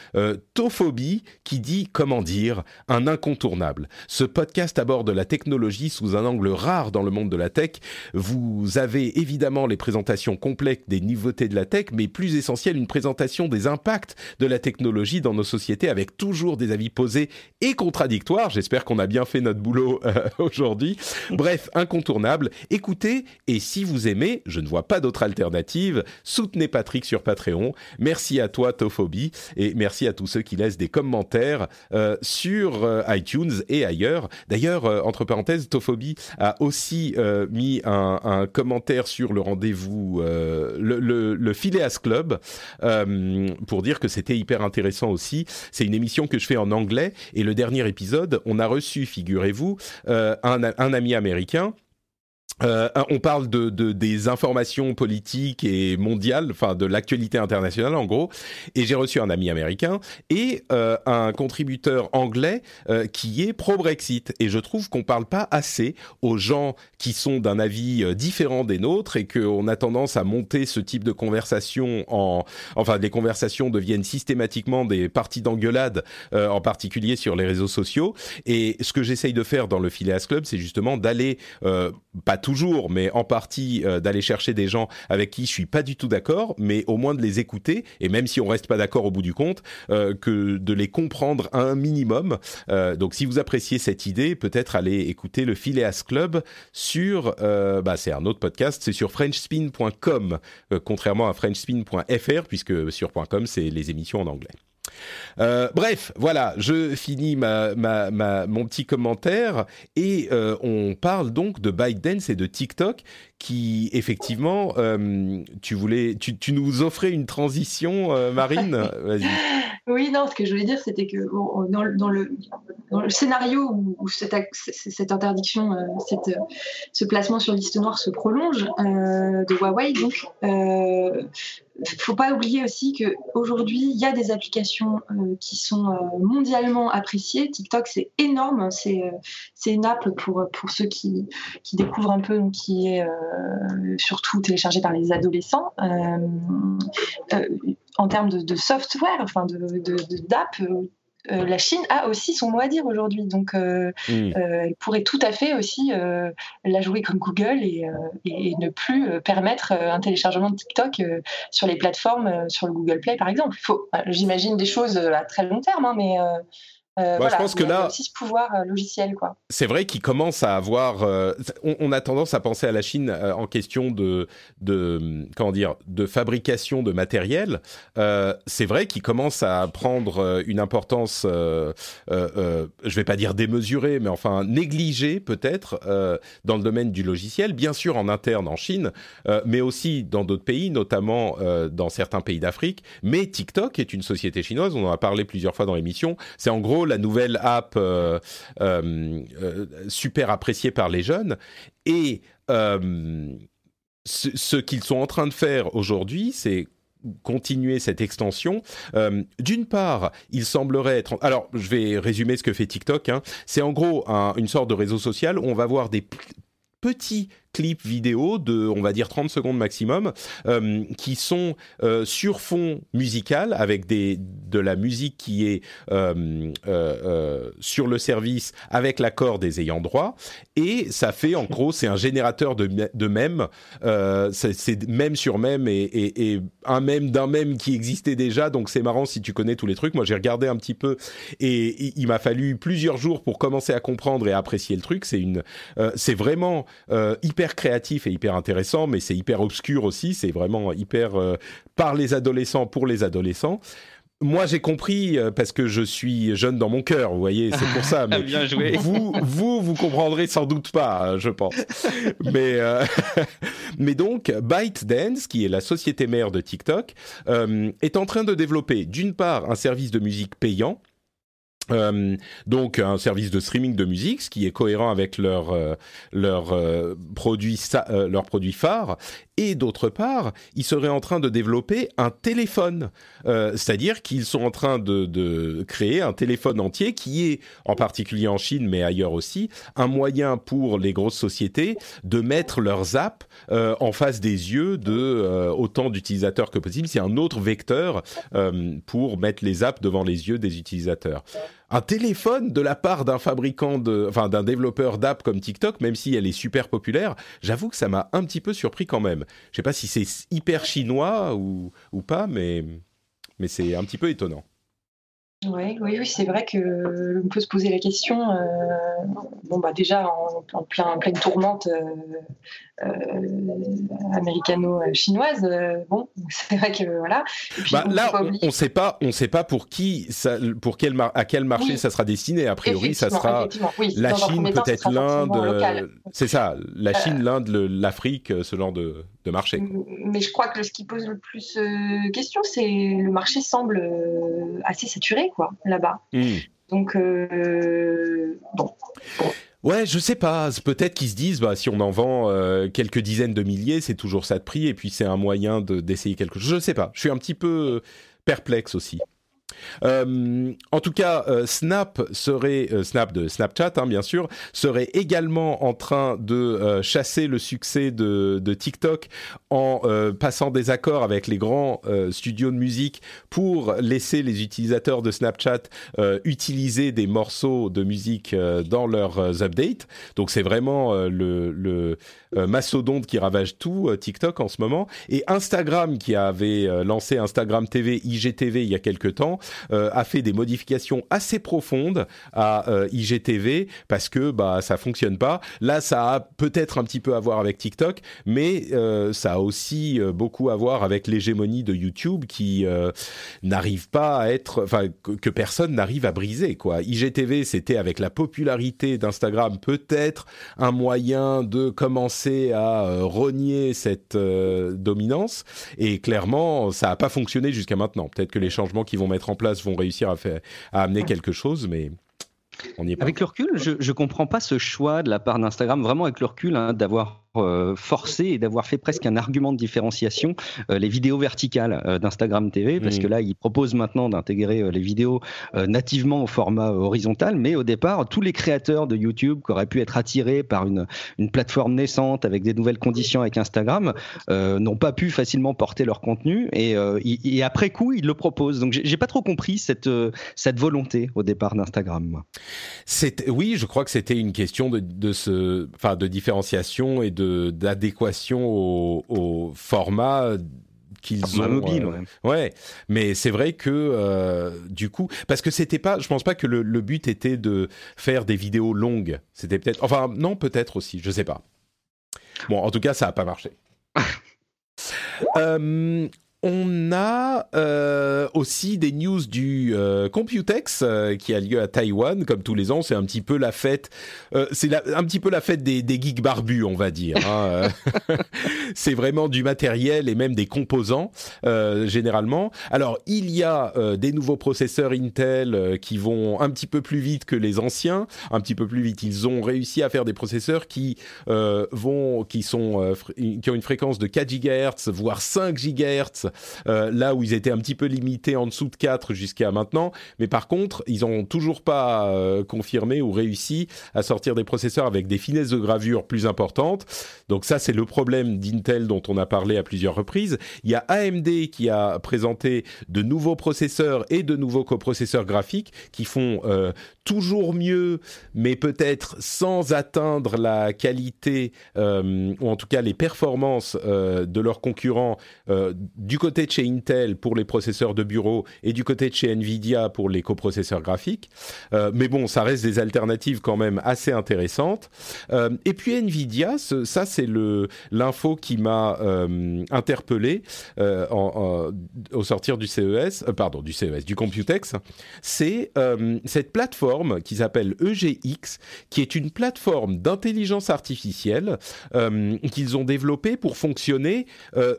Tophobie qui dit, comment dire, un incontournable. Ce podcast aborde la technologie sous un angle rare dans le monde de la tech. Vous avez évidemment les présentation complète des nouveautés de la tech, mais plus essentiel, une présentation des impacts de la technologie dans nos sociétés avec toujours des avis posés et contradictoires. J'espère qu'on a bien fait notre boulot euh, aujourd'hui. Bref, incontournable. Écoutez, et si vous aimez, je ne vois pas d'autre alternative, soutenez Patrick sur Patreon. Merci à toi, Tophobie, et merci à tous ceux qui laissent des commentaires euh, sur euh, iTunes et ailleurs. D'ailleurs, entre parenthèses, Tophobie a aussi mis un commentaire sur le rendez-vous euh, le, le, Phileas Club euh, pour dire que c'était hyper intéressant aussi. C'est une émission que je fais en anglais et le dernier épisode, on a reçu, figurez-vous, euh, un, un ami américain euh, on parle de, de, des informations politiques et mondiales, enfin de l'actualité internationale en gros. Et j'ai reçu un ami américain et euh, un contributeur anglais euh, qui est pro-Brexit. Et je trouve qu'on parle pas assez aux gens qui sont d'un avis euh, différent des nôtres et qu'on a tendance à monter ce type de conversation en, enfin les conversations deviennent systématiquement des parties d'engueulade, euh, en particulier sur les réseaux sociaux. Et ce que j'essaye de faire dans le Phileas Club, c'est justement d'aller pas tout toujours, mais en partie euh, d'aller chercher des gens avec qui je suis pas du tout d'accord, mais au moins de les écouter et même si on reste pas d'accord au bout du compte, euh, que de les comprendre un minimum. Euh, donc si vous appréciez cette idée, peut-être aller écouter le Phileas Club sur, bah c'est un autre podcast, c'est sur FrenchSpin.com, contrairement à FrenchSpin.fr puisque sur .com c'est les émissions en anglais. Euh, bref, voilà, je finis ma, mon petit commentaire et euh, on parle donc de ByteDance et de TikTok qui, effectivement, euh, tu voulais, tu, tu, nous offrais une transition, Marine. Oui, non, ce que je voulais dire, c'était que dans, dans, le, dans, le, scénario où, cette, cette, interdiction, cette, ce placement sur liste noire se prolonge de Huawei, donc faut pas oublier aussi que aujourd'hui il y a des applications qui sont mondialement appréciées. TikTok c'est énorme, c'est c'est une app pour pour ceux qui qui découvrent un peu, qui est surtout téléchargée par les adolescents. en termes de, software, enfin de d'app, euh, la Chine a aussi son mot à dire aujourd'hui. Donc, euh, euh, elle pourrait tout à fait aussi la jouer comme Google et, ne plus permettre un téléchargement de TikTok sur les plateformes, sur le Google Play par exemple. J'imagine des choses à très long terme, hein, mais euh, je pense que là, aussi ce pouvoir euh, logiciel, quoi. C'est vrai qu'il commence à avoir. Euh, on, a tendance à penser à la Chine en question de, de comment dire, de fabrication de matériel. c'est vrai qu'il commence à prendre une importance, je vais pas dire démesurée, mais enfin négligée peut-être dans le domaine du logiciel. Bien sûr en interne en Chine, mais aussi dans d'autres pays, notamment dans certains pays d'Afrique. Mais TikTok est une société chinoise. On en a parlé plusieurs fois dans l'émission. C'est en gros la nouvelle app euh, euh, euh, super appréciée par les jeunes. Et ce, qu'ils sont en train de faire aujourd'hui, c'est continuer cette extension. D'une part, il semblerait être... Alors, je vais résumer ce que fait TikTok. Hein. C'est en gros une sorte de réseau social où on va voir des petits clips vidéo de, on va dire, 30 secondes maximum, qui sont sur fond musical, avec des, de la musique qui est euh, sur le service avec l'accord des ayants droit. Et ça fait, en gros, c'est un générateur de, de mèmes. c'est même sur même et, et, un mème d'un mème qui existait déjà. Donc c'est marrant si tu connais tous les trucs. Moi, j'ai regardé un petit peu et, il m'a fallu plusieurs jours pour commencer à comprendre et à apprécier le truc. C'est une, c'est vraiment hyper hyper créatif et hyper intéressant, mais c'est hyper obscur aussi. C'est vraiment hyper euh, par les adolescents pour les adolescents. Moi, j'ai compris euh, parce que je suis jeune dans mon cœur, vous voyez, c'est pour ça. Mais Bien joué. Vous, vous, vous comprendrez sans doute pas, je pense. mais, euh, mais donc, ByteDance, qui est la société mère de TikTok, est en train de développer, d'une part, un service de musique payant euh, donc un service de streaming de musique, ce qui est cohérent avec leur euh, leur euh, produit leur produit phare. Et d'autre part, ils seraient en train de développer un téléphone, c'est-à-dire qu'ils sont en train de, de, créer un téléphone entier qui est, en particulier en Chine, mais ailleurs aussi, un moyen pour les grosses sociétés de mettre leurs apps en face des yeux de autant d'utilisateurs que possible. C'est un autre vecteur pour mettre les apps devant les yeux des utilisateurs un téléphone de la part d'un fabricant enfin d'un développeur d'app comme TikTok, même si elle est super populaire, j'avoue que ça m'a un petit peu surpris quand même. Je sais pas si c'est hyper chinois ou, pas, mais, c'est un petit peu étonnant. oui, oui, c'est vrai que on peut se poser la question. Euh, bon, bah déjà en, en plein, pleine tourmente, euh, américano-chinoise. Euh, bon, c'est vrai que voilà. Bah, là, on ne sait pas, on sait pas pour qui, ça, pour quel à quel marché ça sera destiné. A priori, ça sera la Chine, peut-être l'Inde. Euh, c'est ça, la Chine, l'Inde, l'Afrique, ce genre de, de, marché. Mais je crois que ce qui pose le plus de question, c'est le marché semble assez saturé, quoi, là-bas. Hmm. Donc, bon. Ouais, je sais pas. Peut-être qu'ils se disent, bah, si on en vend euh, quelques dizaines de milliers, c'est toujours ça de prix, et puis c'est un moyen d'essayer quelque chose. Je sais pas. Je suis un petit peu perplexe aussi. Euh, en tout cas, euh, Snap serait euh, Snap de Snapchat, hein, bien sûr, serait également en train de chasser le succès de, TikTok en passant des accords avec les grands studios de musique pour laisser les utilisateurs de Snapchat utiliser des morceaux de musique dans leurs updates. Donc c'est vraiment le, le qui ravage tout TikTok en ce moment. Et Instagram qui avait lancé Instagram TV, IGTV il y a quelques temps, a fait des modifications assez profondes à euh, IGTV parce que bah ça fonctionne pas. Là, ça a peut-être un petit peu à voir avec TikTok, mais euh, ça a aussi beaucoup à voir avec l'hégémonie de YouTube qui n'arrive pas à être, enfin que, personne n'arrive à briser quoi. IGTV, c'était avec la popularité d'Instagram peut-être un moyen de commencer à renier cette dominance et clairement ça n'a pas fonctionné jusqu'à maintenant. Peut-être que les changements qu'ils vont mettre en place vont réussir à, faire, à amener quelque chose, mais on y est pas. Avec le recul, je ne comprends pas ce choix de la part d'Instagram, vraiment avec le recul, hein, d'avoir forcé et d'avoir fait presque un argument de différenciation les vidéos verticales d'Instagram TV, parce que là, ils proposent maintenant d'intégrer les vidéos nativement au format horizontal, mais au départ, tous les créateurs de YouTube qui auraient pu être attirés par une, une plateforme naissante avec des nouvelles conditions avec Instagram n'ont pas pu facilement porter leur contenu et, et, après coup, ils le proposent. Donc, j'ai pas trop compris cette, cette volonté au départ d'Instagram. Oui, je crois que c'était une question de, de, ce, enfin, de différenciation et de d'adéquation au, au, format qu'ils ont mobile euh, ouais. mais c'est vrai que euh, du coup parce que c'était pas je pense pas que le, le, but était de faire des vidéos longues. C'était peut-être enfin non peut-être aussi je sais pas. Bon en tout cas ça a pas marché. Euh, on a euh, aussi des news du euh, Computex euh, qui a lieu à Taïwan, comme tous les ans. C'est un petit peu la fête, c'est un petit peu la fête des, des geeks barbus, on va dire. Hein. c'est vraiment du matériel et même des composants généralement. Alors il y a des nouveaux processeurs Intel qui vont un petit peu plus vite que les anciens, un petit peu plus vite. Ils ont réussi à faire des processeurs qui vont, qui sont, qui ont une fréquence de 4 GHz voire 5 GHz euh, là où ils étaient un petit peu limités en dessous de 4 jusqu'à maintenant. Mais par contre, ils n'ont toujours pas euh, confirmé ou réussi à sortir des processeurs avec des finesses de gravure plus importantes. Donc ça, c'est le problème d'Intel dont on a parlé à plusieurs reprises. Il y a AMD qui a présenté de nouveaux processeurs et de nouveaux coprocesseurs graphiques qui font euh, toujours mieux, mais peut-être sans atteindre la qualité ou en tout cas les performances de leurs concurrents du côté de chez Intel pour les processeurs de bureau et du côté de chez Nvidia pour les coprocesseurs graphiques. Euh, mais bon, ça reste des alternatives quand même assez intéressantes. Euh, et puis Nvidia, ça c'est l'info qui m'a euh, interpellé au sortir du CES, pardon du CES, du Computex. C'est cette plateforme qui s'appelle EGX, qui est une plateforme d'intelligence artificielle qu'ils ont développée pour fonctionner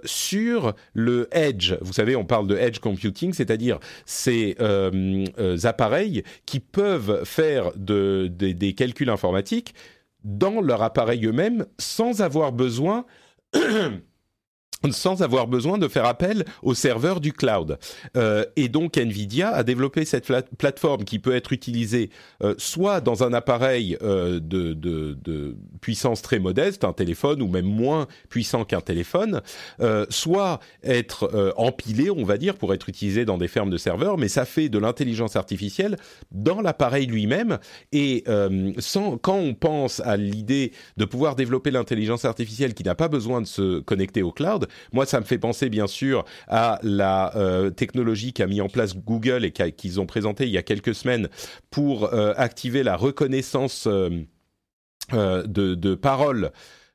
sur le edge. Vous savez, on parle de edge computing, c'est-à-dire ces euh, euh, appareils qui peuvent faire des calculs informatiques dans leur appareil eux-mêmes sans avoir besoin sans avoir besoin de faire appel au serveur du cloud. Euh, et donc Nvidia a développé cette plateforme qui peut être utilisée euh, soit dans un appareil euh, de, de, de, puissance très modeste, un téléphone ou même moins puissant qu'un téléphone, euh, soit être euh, empilé, on va dire, pour être utilisé dans des fermes de serveurs, mais ça fait de l'intelligence artificielle dans l'appareil lui-même. Et euh, sans, quand on pense à l'idée de pouvoir développer l'intelligence artificielle qui n'a pas besoin de se connecter au cloud, moi, ça me fait penser bien sûr à la euh, technologie qu'a mis en place Google et qu'ils ont présenté il y a quelques semaines pour euh, activer la reconnaissance euh, de, de paroles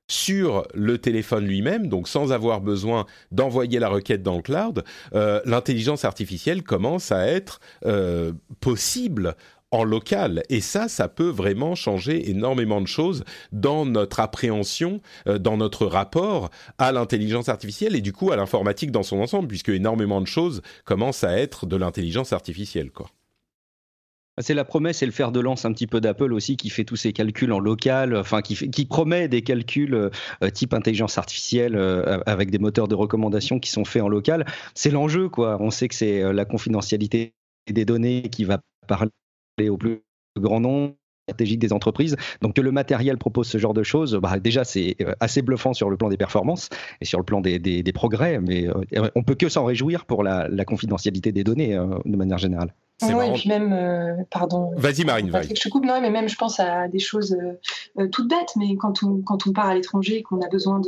sur le téléphone lui-même, donc sans avoir besoin d'envoyer la requête dans le cloud, l'intelligence artificielle commence à être possible en local. Et ça, ça peut vraiment changer énormément de choses dans notre appréhension, euh, dans notre rapport à l'intelligence artificielle et du coup à l'informatique dans son ensemble, puisque énormément de choses commencent à être de l'intelligence artificielle. Quoi. C'est la promesse et le fer de lance un petit peu d'Apple aussi qui fait tous ses calculs en local, enfin qui, qui promet des calculs euh, type intelligence artificielle euh, avec des moteurs de recommandation qui sont faits en local. C'est l'enjeu quoi. On sait que c'est la confidentialité des données qui va parler au plus grand nombre stratégique des entreprises. Donc que le matériel propose ce genre de choses, bah, déjà c'est euh, assez bluffant sur le plan des performances et sur le plan des, des, progrès, mais euh, on peut que s'en réjouir pour la, la, confidentialité des données euh, de manière générale. Oui, et puis même, pardon. Vas-y, Marine. Je coupe, non, mais même, je pense à des choses toutes bêtes, mais quand on, quand on part à l'étranger, qu'on a besoin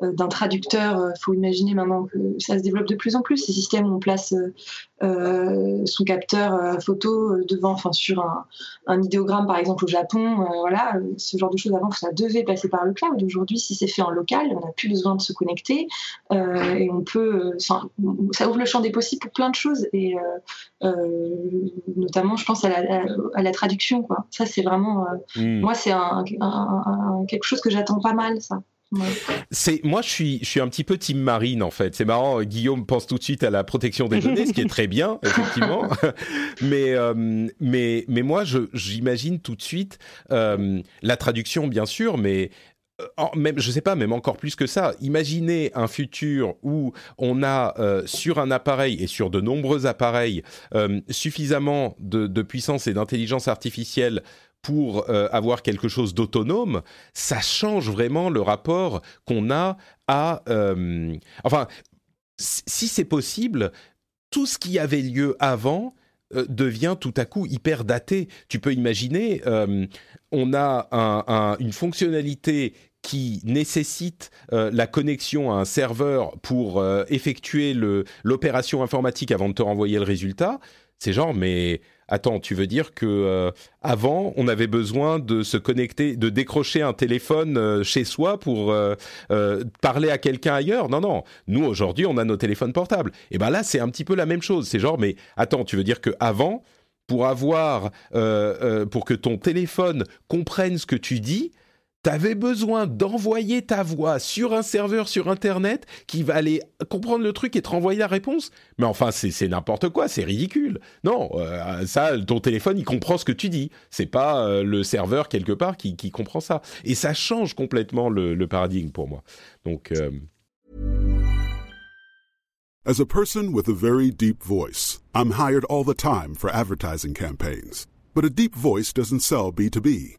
d'un traducteur, il faut imaginer maintenant que ça se développe de plus en plus. Ces systèmes où on place euh, son capteur euh, photo euh, devant, enfin sur un, un, idéogramme par exemple au Japon, voilà, ce genre de choses avant ça devait passer par le cloud. Aujourd'hui, si c'est fait en local, on n'a plus besoin de se connecter et on peut, ça ouvre le champ des possibles pour plein de choses et notamment, je pense à la, à, la traduction. Quoi. Ça, c'est vraiment, hmm. moi, c'est un, quelque chose que j'attends pas mal, ça. C'est moi je suis je suis un petit peu team marine en fait. C'est marrant. Guillaume pense tout de suite à la protection des données, ce qui est très bien effectivement. mais euh, mais mais moi j'imagine tout de suite euh, la traduction bien sûr, mais même, je sais pas, même encore plus que ça. Imaginez un futur où on a sur un appareil et sur de nombreux appareils suffisamment de, de, puissance et d'intelligence artificielle pour avoir quelque chose d'autonome. Ça change vraiment le rapport qu'on a à. enfin, si c'est possible, tout ce qui avait lieu avant euh, devient tout à coup hyper daté. Tu peux imaginer, euh, on a une fonctionnalité qui nécessite euh, la connexion à un serveur pour effectuer l'opération informatique avant de te renvoyer le résultat. C'est genre, mais Attends, tu veux dire que euh, avant, on avait besoin de se connecter, de décrocher un téléphone euh, chez soi pour euh, parler à quelqu'un ailleurs? Non, non. Nous aujourd'hui, on a nos téléphones portables. Et ben là, c'est un petit peu la même chose. C'est genre, mais attends, tu veux dire que avant, pour avoir, pour que ton téléphone comprenne ce que tu dis, T'avais besoin d'envoyer ta voix sur un serveur sur Internet qui va aller comprendre le truc et te renvoyer la réponse Mais enfin, c'est n'importe quoi, c'est ridicule. Non, euh, ça, ton téléphone, il comprend ce que tu dis. C'est pas euh, le serveur quelque part qui, comprend ça. Et ça change complètement le, le paradigme pour moi. Donc. Euh... As a person with a very deep voice, I'm hired all the time for advertising campaigns. But a deep voice doesn't sell B2B.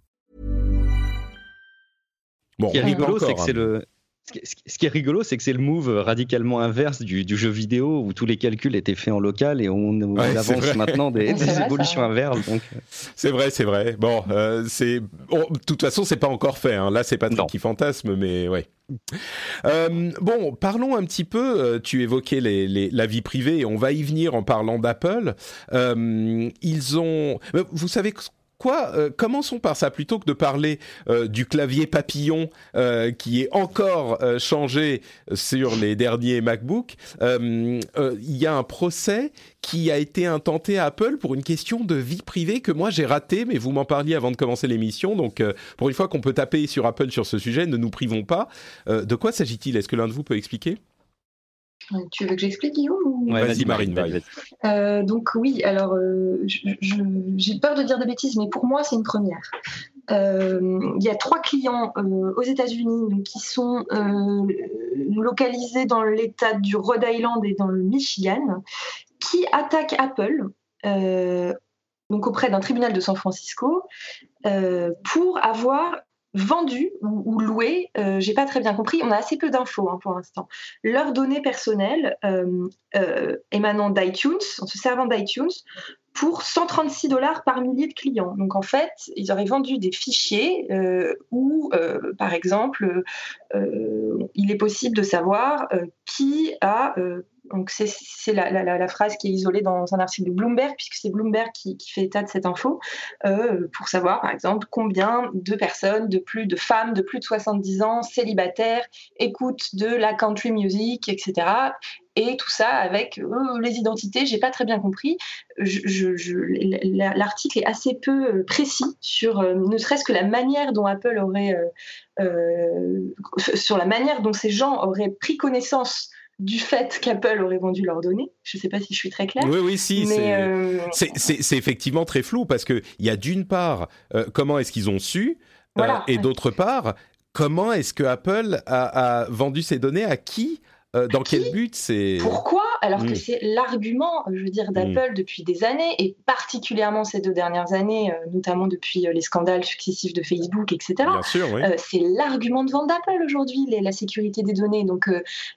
ce qui est rigolo, c'est que c'est le. Ce qui est rigolo, c'est que c'est le move radicalement inverse du, jeu vidéo où tous les calculs étaient faits en local et on, avance maintenant des, évolutions inverses. C'est vrai, c'est vrai. Bon, euh, c'est. de toute façon, c'est pas encore fait. Hein. Là, c'est pas toi qui fantasme, mais ouais. Euh, bon, parlons un petit peu. Euh, tu évoquais les, la vie privée et on va y venir en parlant d'Apple. ils ont. Vous savez quoi euh, Commençons par ça plutôt que de parler euh, du clavier papillon euh, qui est encore changé sur les derniers MacBook. Il y a un procès qui a été intenté à Apple pour une question de vie privée que moi j'ai raté, mais vous m'en parliez avant de commencer l'émission. Donc pour une fois qu'on peut taper sur Apple sur ce sujet, ne nous privons pas. de quoi s'agit-il? Est-ce que l'un de vous peut expliquer? Tu veux que j'explique, Guillaume Vas-y, Marine, vas-y. Euh, donc, oui, alors, euh, j'ai peur de dire des bêtises, mais pour moi, c'est une première. Euh, il y a trois clients aux États-Unis qui sont localisés dans l'État du Rhode Island et dans le Michigan, qui attaquent Apple. donc auprès d'un tribunal de San Francisco, pour avoir vendu ou, loué, euh, j'ai pas très bien compris, on a assez peu d'infos hein, pour l'instant. Leurs données personnelles euh, euh, émanant d'iTunes, en se servant d'iTunes, pour 136 dollars par millier de clients. Donc en fait, ils auraient vendu des fichiers où, par exemple, il est possible de savoir qui a donc c'est la, phrase qui est isolée dans un article de Bloomberg, puisque c'est Bloomberg qui, fait état de cette info, euh, pour savoir par exemple combien de personnes, de plus de femmes de plus de 70 ans, célibataires, écoutent de la country music, etc. Et tout ça avec euh, les identités, j'ai pas très bien compris. L'article est assez peu euh, précis sur ne serait-ce que la manière dont Apple aurait, sur la manière dont ces gens auraient pris connaissance du fait qu'Apple aurait vendu leurs données. Je ne sais pas si je suis très claire. Oui, oui, si. C'est effectivement très flou parce qu'il y a d'une part, comment est-ce qu'ils ont su Et d'autre part, comment est-ce que Apple a, a vendu ces données à qui Dans quel but c'est Pourquoi? Alors que mm. c'est l'argument, je veux dire, d'Apple mm. depuis des années, et particulièrement ces deux dernières années, euh, notamment depuis euh, les scandales successifs de Facebook, etc. Euh, c'est l'argument de vente d'Apple aujourd'hui, la sécurité des données. Donc,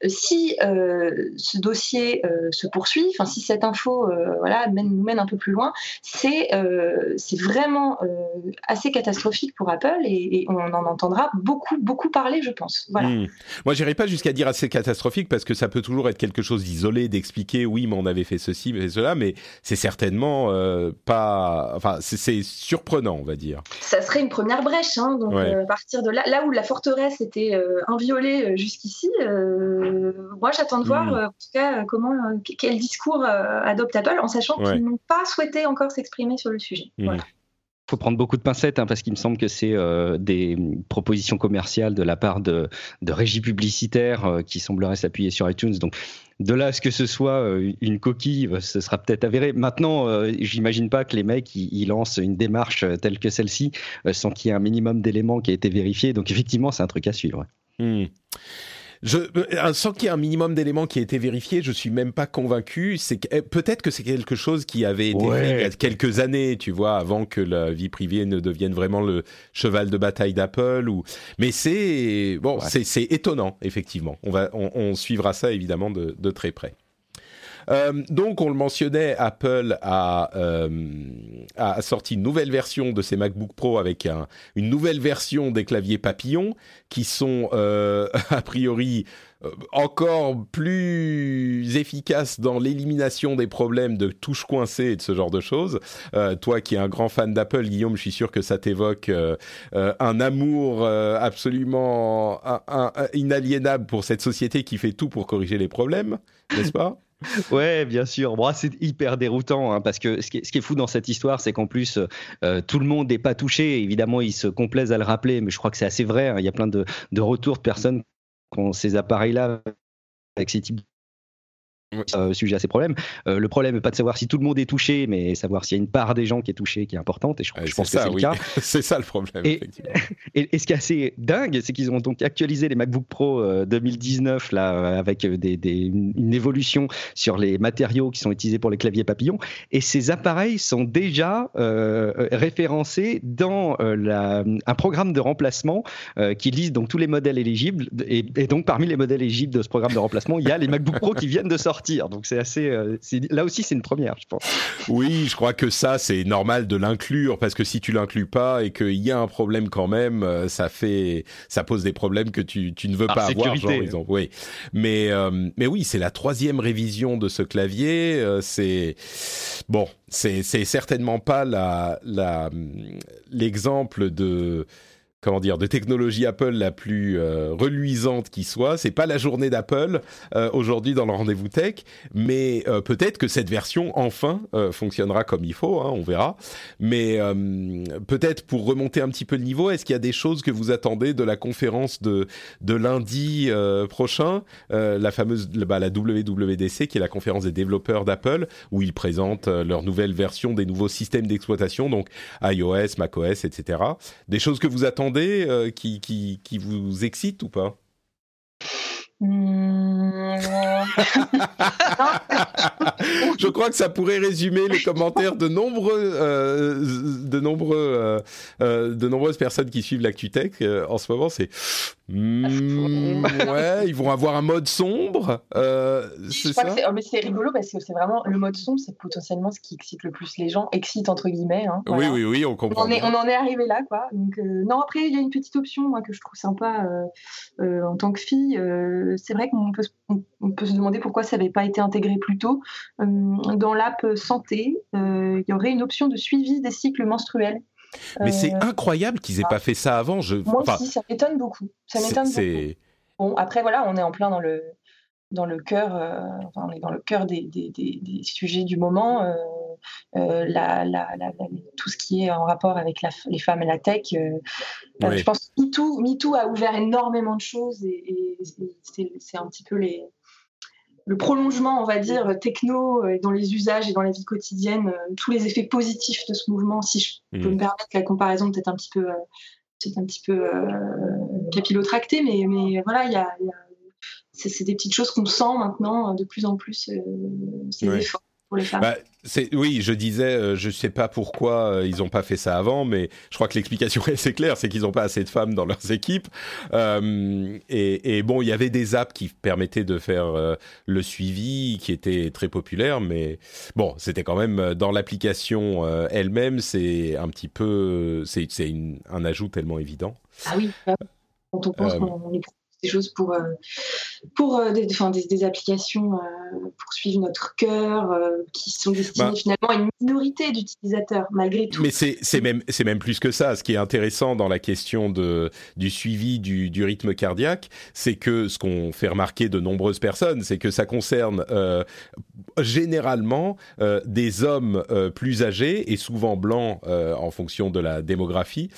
si ce dossier se poursuit, enfin, si cette info voilà, nous mène un peu plus loin, c'est c'est vraiment assez catastrophique pour Apple et, on en entendra beaucoup, beaucoup parler, je pense. Voilà. Mm. Moi, j'irai pas jusqu'à dire assez catastrophique parce que ça peut toujours être quelque chose d'isolé d'expliquer oui, mais on avait fait ceci, mais cela, mais c'est certainement euh, pas. Enfin, c'est surprenant, on va dire. Ça serait une première brèche, hein, donc euh, à partir de là, là où la forteresse était euh, inviolée jusqu'ici, moi j'attends de voir hmm. en tout cas comment, quel discours adopte Apple, en sachant qu'ils n'ont pas souhaité encore s'exprimer sur le sujet. Voilà faut prendre beaucoup de pincettes hein, parce qu'il me semble que c'est euh, des propositions commerciales de la part de, de régies publicitaires euh, qui sembleraient s'appuyer sur iTunes. Donc de là à ce que ce soit euh, une coquille, ce sera peut-être avéré. Maintenant, j'imagine pas que les mecs lancent une démarche telle que celle-ci sans qu'il y ait un minimum d'éléments qui ait été vérifié. Donc effectivement, c'est un truc à suivre. Hmm. Je, euh, sans qu'il y ait un minimum d'éléments qui aient été vérifiés, je suis même pas convaincu. C'est eh, peut-être que c'est quelque chose qui avait été fait il y a quelques années, tu vois, avant que la vie privée ne devienne vraiment le cheval de bataille d'Apple. Ou mais c'est bon, c'est étonnant effectivement. On va, on, suivra ça évidemment de, de très près. Euh, donc, on le mentionnait, Apple a, euh, a, sorti une nouvelle version de ses MacBook Pro avec un, une nouvelle version des claviers papillons qui sont euh, a priori encore plus efficaces dans l'élimination des problèmes de touches coincées et de ce genre de choses. Toi qui es un grand fan d'Apple, Guillaume, je suis sûr que ça t'évoque un amour absolument inaliénable pour cette société qui fait tout pour corriger les problèmes, n'est-ce pas? Ouais, bien sûr. Bon, c'est hyper déroutant hein, parce que ce qui, est, fou dans cette histoire, c'est qu'en plus, euh, tout le monde n'est pas touché. Évidemment, ils se complaisent à le rappeler, mais je crois que c'est assez vrai. Hein. Il y a plein de, de retours de personnes qui ont ces appareils-là avec ces types euh, sujet à ces problèmes. Euh, le problème n'est pas de savoir si tout le monde est touché, mais savoir s'il y a une part des gens qui est touchée qui est importante. Et je, pense que c'est le cas. c'est ça le problème. Et, et, ce qui est assez dingue, c'est qu'ils ont donc actualisé les MacBook Pro 2019 euh, là avec des, une évolution sur les matériaux qui sont utilisés pour les claviers papillons. Et ces appareils sont déjà référencés dans la, un programme de remplacement qui liste donc tous les modèles éligibles. Et, et donc parmi les modèles éligibles de ce programme de remplacement, il y a les MacBook Pro qui viennent de sortir. Donc c'est assez. Euh, là aussi, c'est une première, je pense. Oui, je crois que ça, c'est normal de l'inclure parce que si tu l'inclus pas et qu'il y a un problème quand même, euh, ça fait, ça pose des problèmes que tu, tu ne veux pas avoir, genre exemple. Oui, mais euh, mais oui, c'est la troisième révision de ce clavier. c'est bon, c'est certainement pas la la l'exemple de comment dire, de technologie Apple la plus euh, reluisante qui soit. C'est pas la journée d'Apple euh, aujourd'hui dans le rendez-vous tech, mais euh, peut-être que cette version enfin fonctionnera comme il faut. Hein, on verra. Mais peut-être pour remonter un petit peu le niveau, est-ce qu'il y a des choses que vous attendez de la conférence de de lundi prochain, la fameuse bah, la WWDC qui est la conférence des développeurs d'Apple où ils présentent leur nouvelle version des nouveaux systèmes d'exploitation, donc iOS, macOS, etc. Des choses que vous attendez euh, qui, vous excite ou pas? Je crois que ça pourrait résumer les commentaires de nombreux, euh, de nombreux, euh, euh, de nombreuses personnes qui suivent l'ActuTech en ce moment. C'est hmm, ouais, ils vont avoir un mode sombre. c'est ça? Oh, mais c'est rigolo parce que c'est vraiment le mode sombre, c'est potentiellement ce qui excite le plus les gens, excite entre guillemets. Hein, oui, oui, oui, on comprend. On, est, on en est arrivé là, quoi. Donc non, après il y a une petite option moi que je trouve sympa en tant que fille c'est vrai qu'on peut, on peut, se demander pourquoi ça n'avait pas été intégré plus tôt. Euh, dans l'app santé, euh, il y aurait une option de suivi des cycles menstruels. Mais c'est euh, incroyable qu'ils n'aient pas fait ça avant. Je... Moi aussi, ça m'étonne beaucoup. Ça m'étonne beaucoup. Bon, après, voilà, on est en plein dans le, dans le cœur, on est dans le cœur des, des, des, sujets du moment. La, la, tout ce qui est en rapport avec les femmes et la tech. Je pense que MeToo, a ouvert énormément de choses et c'est un petit peu les, le prolongement, on va dire, techno et dans les usages et dans la vie quotidienne, tous les effets positifs de ce mouvement, si je peux Mm. me permettre la comparaison peut-être un petit peu, euh, peut-être un petit peu euh, capillotractée, mais, mais voilà, il y a, il y a- c'est des petites choses qu'on sent maintenant euh, de plus en plus, euh, ces efforts pour les femmes. Bah, oui, je disais, euh, je sais pas pourquoi euh, ils ont pas fait ça avant, mais je crois que l'explication est assez claire, c'est qu'ils ont pas assez de femmes dans leurs équipes. Euh, et, et bon, il y avait des apps qui permettaient de faire euh, le suivi, qui étaient très populaires, mais bon, c'était quand même dans l'application euh, elle-même, c'est un petit peu, c'est un ajout tellement évident. Ah oui, quand on pense Euh, qu'on éprouve des choses pour, euh, pour euh, des, enfin, des, des applications euh, pour suivre notre cœur, qui sont destinées Bah. finalement à une minorité d'utilisateurs, malgré tout. Mais c'est même même plus que ça. Ce qui est intéressant dans la question de du suivi du, du rythme cardiaque, c'est que ce qu'on fait remarquer de nombreuses personnes, c'est que ça concerne euh, généralement euh, des hommes euh, plus âgés et souvent blancs en fonction de la démographie,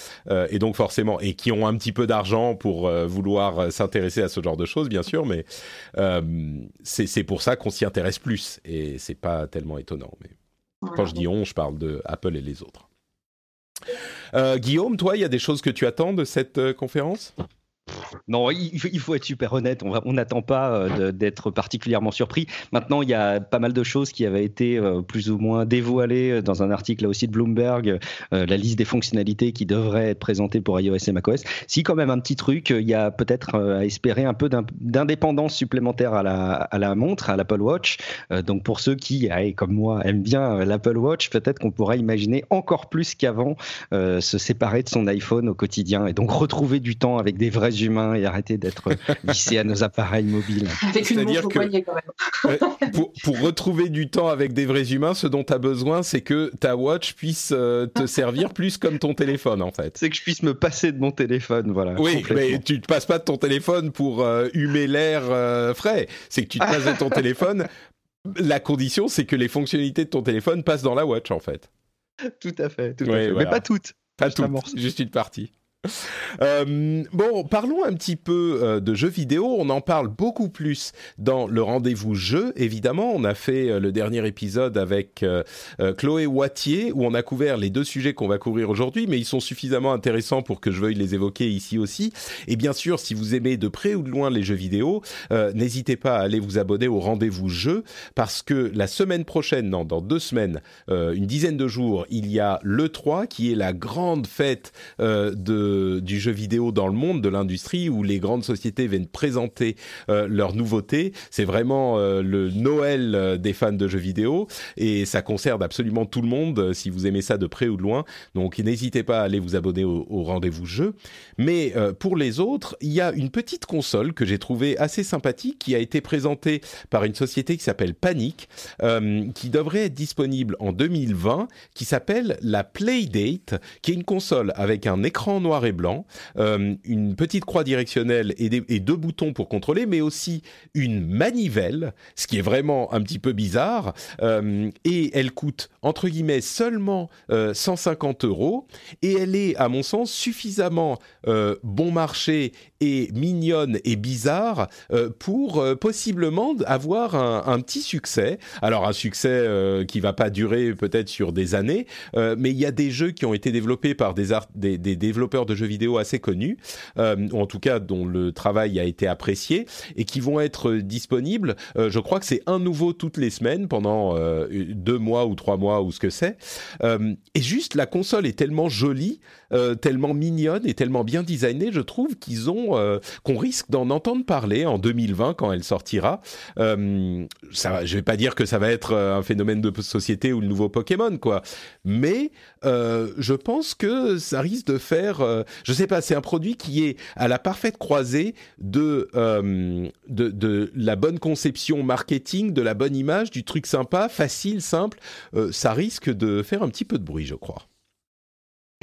et donc forcément et qui ont un petit peu d'argent pour vouloir euh, s'intéresser à ce genre de choses, bien sûr, mais euh, c'est pour ça qu'on s'y intéresse plus et c'est pas tellement étonnant. Mais Voilà. quand je dis on, je parle de Apple et les autres. Euh, Guillaume, toi, il y a des choses que tu attends de cette euh, conférence? Non, il faut, être super honnête. On n'attend pas euh, d'être particulièrement surpris. Maintenant, il y a pas mal de choses qui avaient été euh, plus ou moins dévoilées euh, dans un article là aussi de Bloomberg, la liste des fonctionnalités qui devraient être présentées pour iOS et macOS. Si quand même un petit truc, il y a peut-être à espérer un peu d'indépendance supplémentaire à la, à la montre, à l'Apple Watch. Donc pour ceux qui, ah, comme moi, aiment bien l'Apple Watch, peut-être qu'on pourra imaginer encore plus qu'avant se séparer de son iPhone au quotidien et donc retrouver du temps avec des vrais humains et arrêter d'être vissé à nos appareils mobiles. Avec une C'est-à-dire montre que- quand même. pour, pour retrouver du temps avec des vrais humains, ce dont tu as besoin, c'est que ta watch puisse euh, te servir plus comme ton téléphone, en fait. C'est que je puisse me passer de mon téléphone, voilà. Oui, mais tu te passes pas de ton téléphone pour euh, humer l'air euh, frais. C'est que tu te passes de ton téléphone. La condition, c'est que les fonctionnalités de ton téléphone passent dans la watch, en fait. tout à fait, tout à Ouais, fait. voilà. mais pas toutes. Pas Juste un tout, morceau. juste une partie. Euh, bon, parlons un petit peu euh, de jeux vidéo. On en parle beaucoup plus dans le rendez-vous jeu, évidemment. On a fait euh, le dernier épisode avec Chloé Wattier, où on a couvert les deux sujets qu'on va couvrir aujourd'hui, mais ils sont suffisamment intéressants pour que je veuille les évoquer ici aussi. Et bien sûr, si vous aimez de près ou de loin les jeux vidéo, n'hésitez pas à aller vous abonner au rendez-vous jeu, parce que la semaine prochaine, non, dans deux semaines, une dizaine de jours, il y a l'E3, qui est la grande fête euh, de, du jeu vidéo dans le monde, de l'industrie, où les grandes sociétés viennent présenter euh, leurs nouveautés. C'est vraiment euh, le Noël euh, des fans de jeux vidéo, et ça concerne absolument tout le monde, euh, si vous aimez ça de près ou de loin. Donc n'hésitez pas à aller vous abonner au, rendez-vous jeu. Mais euh, pour les autres, il y a une petite console que j'ai trouvée assez sympathique, qui a été présentée par une société qui s'appelle Panic, euh, qui devrait être disponible en 2020, qui s'appelle la Playdate, qui est une console avec un écran noir blanc, euh, une petite croix directionnelle et, deux boutons pour contrôler, mais aussi une manivelle, ce qui est vraiment un petit peu bizarre. euh, et elle coûte entre guillemets seulement euh, 150 euros, et elle est, à mon sens, suffisamment euh, bon marché et mignonne et bizarre euh, pour euh, possiblement avoir un, petit succès. Alors un succès euh, qui va pas durer peut-être sur des années, euh, mais il y a des jeux qui ont été développés par des, des, des développeurs de jeux vidéo assez connus, euh, ou en tout cas dont le travail a été apprécié, et qui vont être disponibles. Euh, je crois que c'est un nouveau toutes les semaines pendant euh, deux mois ou trois mois ou ce que c'est. Et juste la console est tellement jolie, euh, tellement mignonne et tellement bien designée, je trouve qu'ils ont euh, qu'on risque d'en entendre parler en 2020 quand elle sortira. Euh, ça, je vais pas dire que ça va être euh, un phénomène de société ou le nouveau Pokémon quoi, mais je pense que ça risque de faire, je sais pas, c'est un produit qui est à la parfaite croisée de, de de la bonne conception marketing, de la bonne image, du truc sympa, facile, simple. Ça risque de faire un petit peu de bruit, je crois.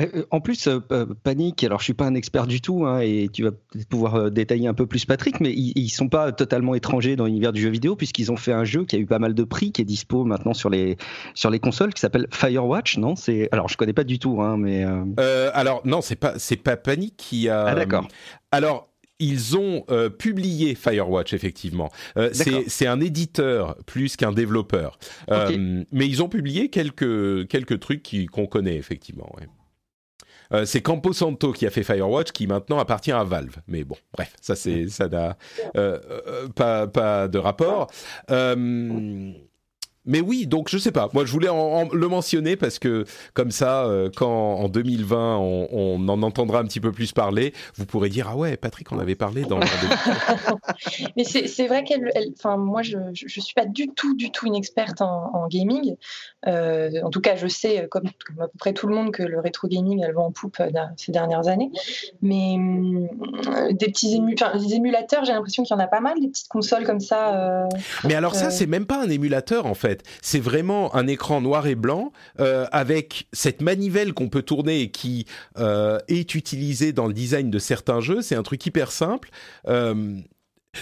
Euh, euh, En plus, euh, euh, Panic, alors je suis pas un expert du tout, hein, et tu vas pouvoir détailler un peu plus Patrick, mais ils, ils sont pas totalement étrangers dans l'univers du jeu vidéo, puisqu'ils ont fait un jeu qui a eu pas mal de prix, qui est dispo maintenant sur les, sur les consoles, qui s'appelle Firewatch, non? C'est Alors je connais pas du tout, hein, mais... euh, Euh, alors non, c'est pas c'est pas Panic qui a. Ah d'accord. Alors ils ont euh, publié Firewatch effectivement. Euh, c'est un éditeur plus qu'un développeur, euh, mais ils ont publié quelques quelques trucs qu'on connaît effectivement. Ouais. C'est Camposanto qui a fait Firewatch, qui maintenant appartient à Valve. Mais bon, bref, ça c'est ça n'a pas pas de rapport. Mais oui, donc je sais pas. Moi, je voulais le mentionner parce que comme ça, euh, quand en 2020 on, on, en entendra un petit peu plus parler, vous pourrez dire ah ouais, Patrick, on avait parlé dans. Mais c'est vrai qu'elle, enfin moi, je, je suis pas du tout, du tout une experte en, en gaming. Euh, en tout cas, je sais, comme, à peu près tout le monde, que le rétro gaming elle va en poupe euh, ces dernières années. Mais euh, des petits ému des émulateurs, j'ai l'impression qu'il y en a pas mal, des petites consoles comme ça. Mais alors ça, c'est même pas un émulateur en fait. C'est vraiment un écran noir et blanc euh, avec cette manivelle qu'on peut tourner et qui euh, est utilisée dans le design de certains jeux. C'est un truc hyper simple. Euh,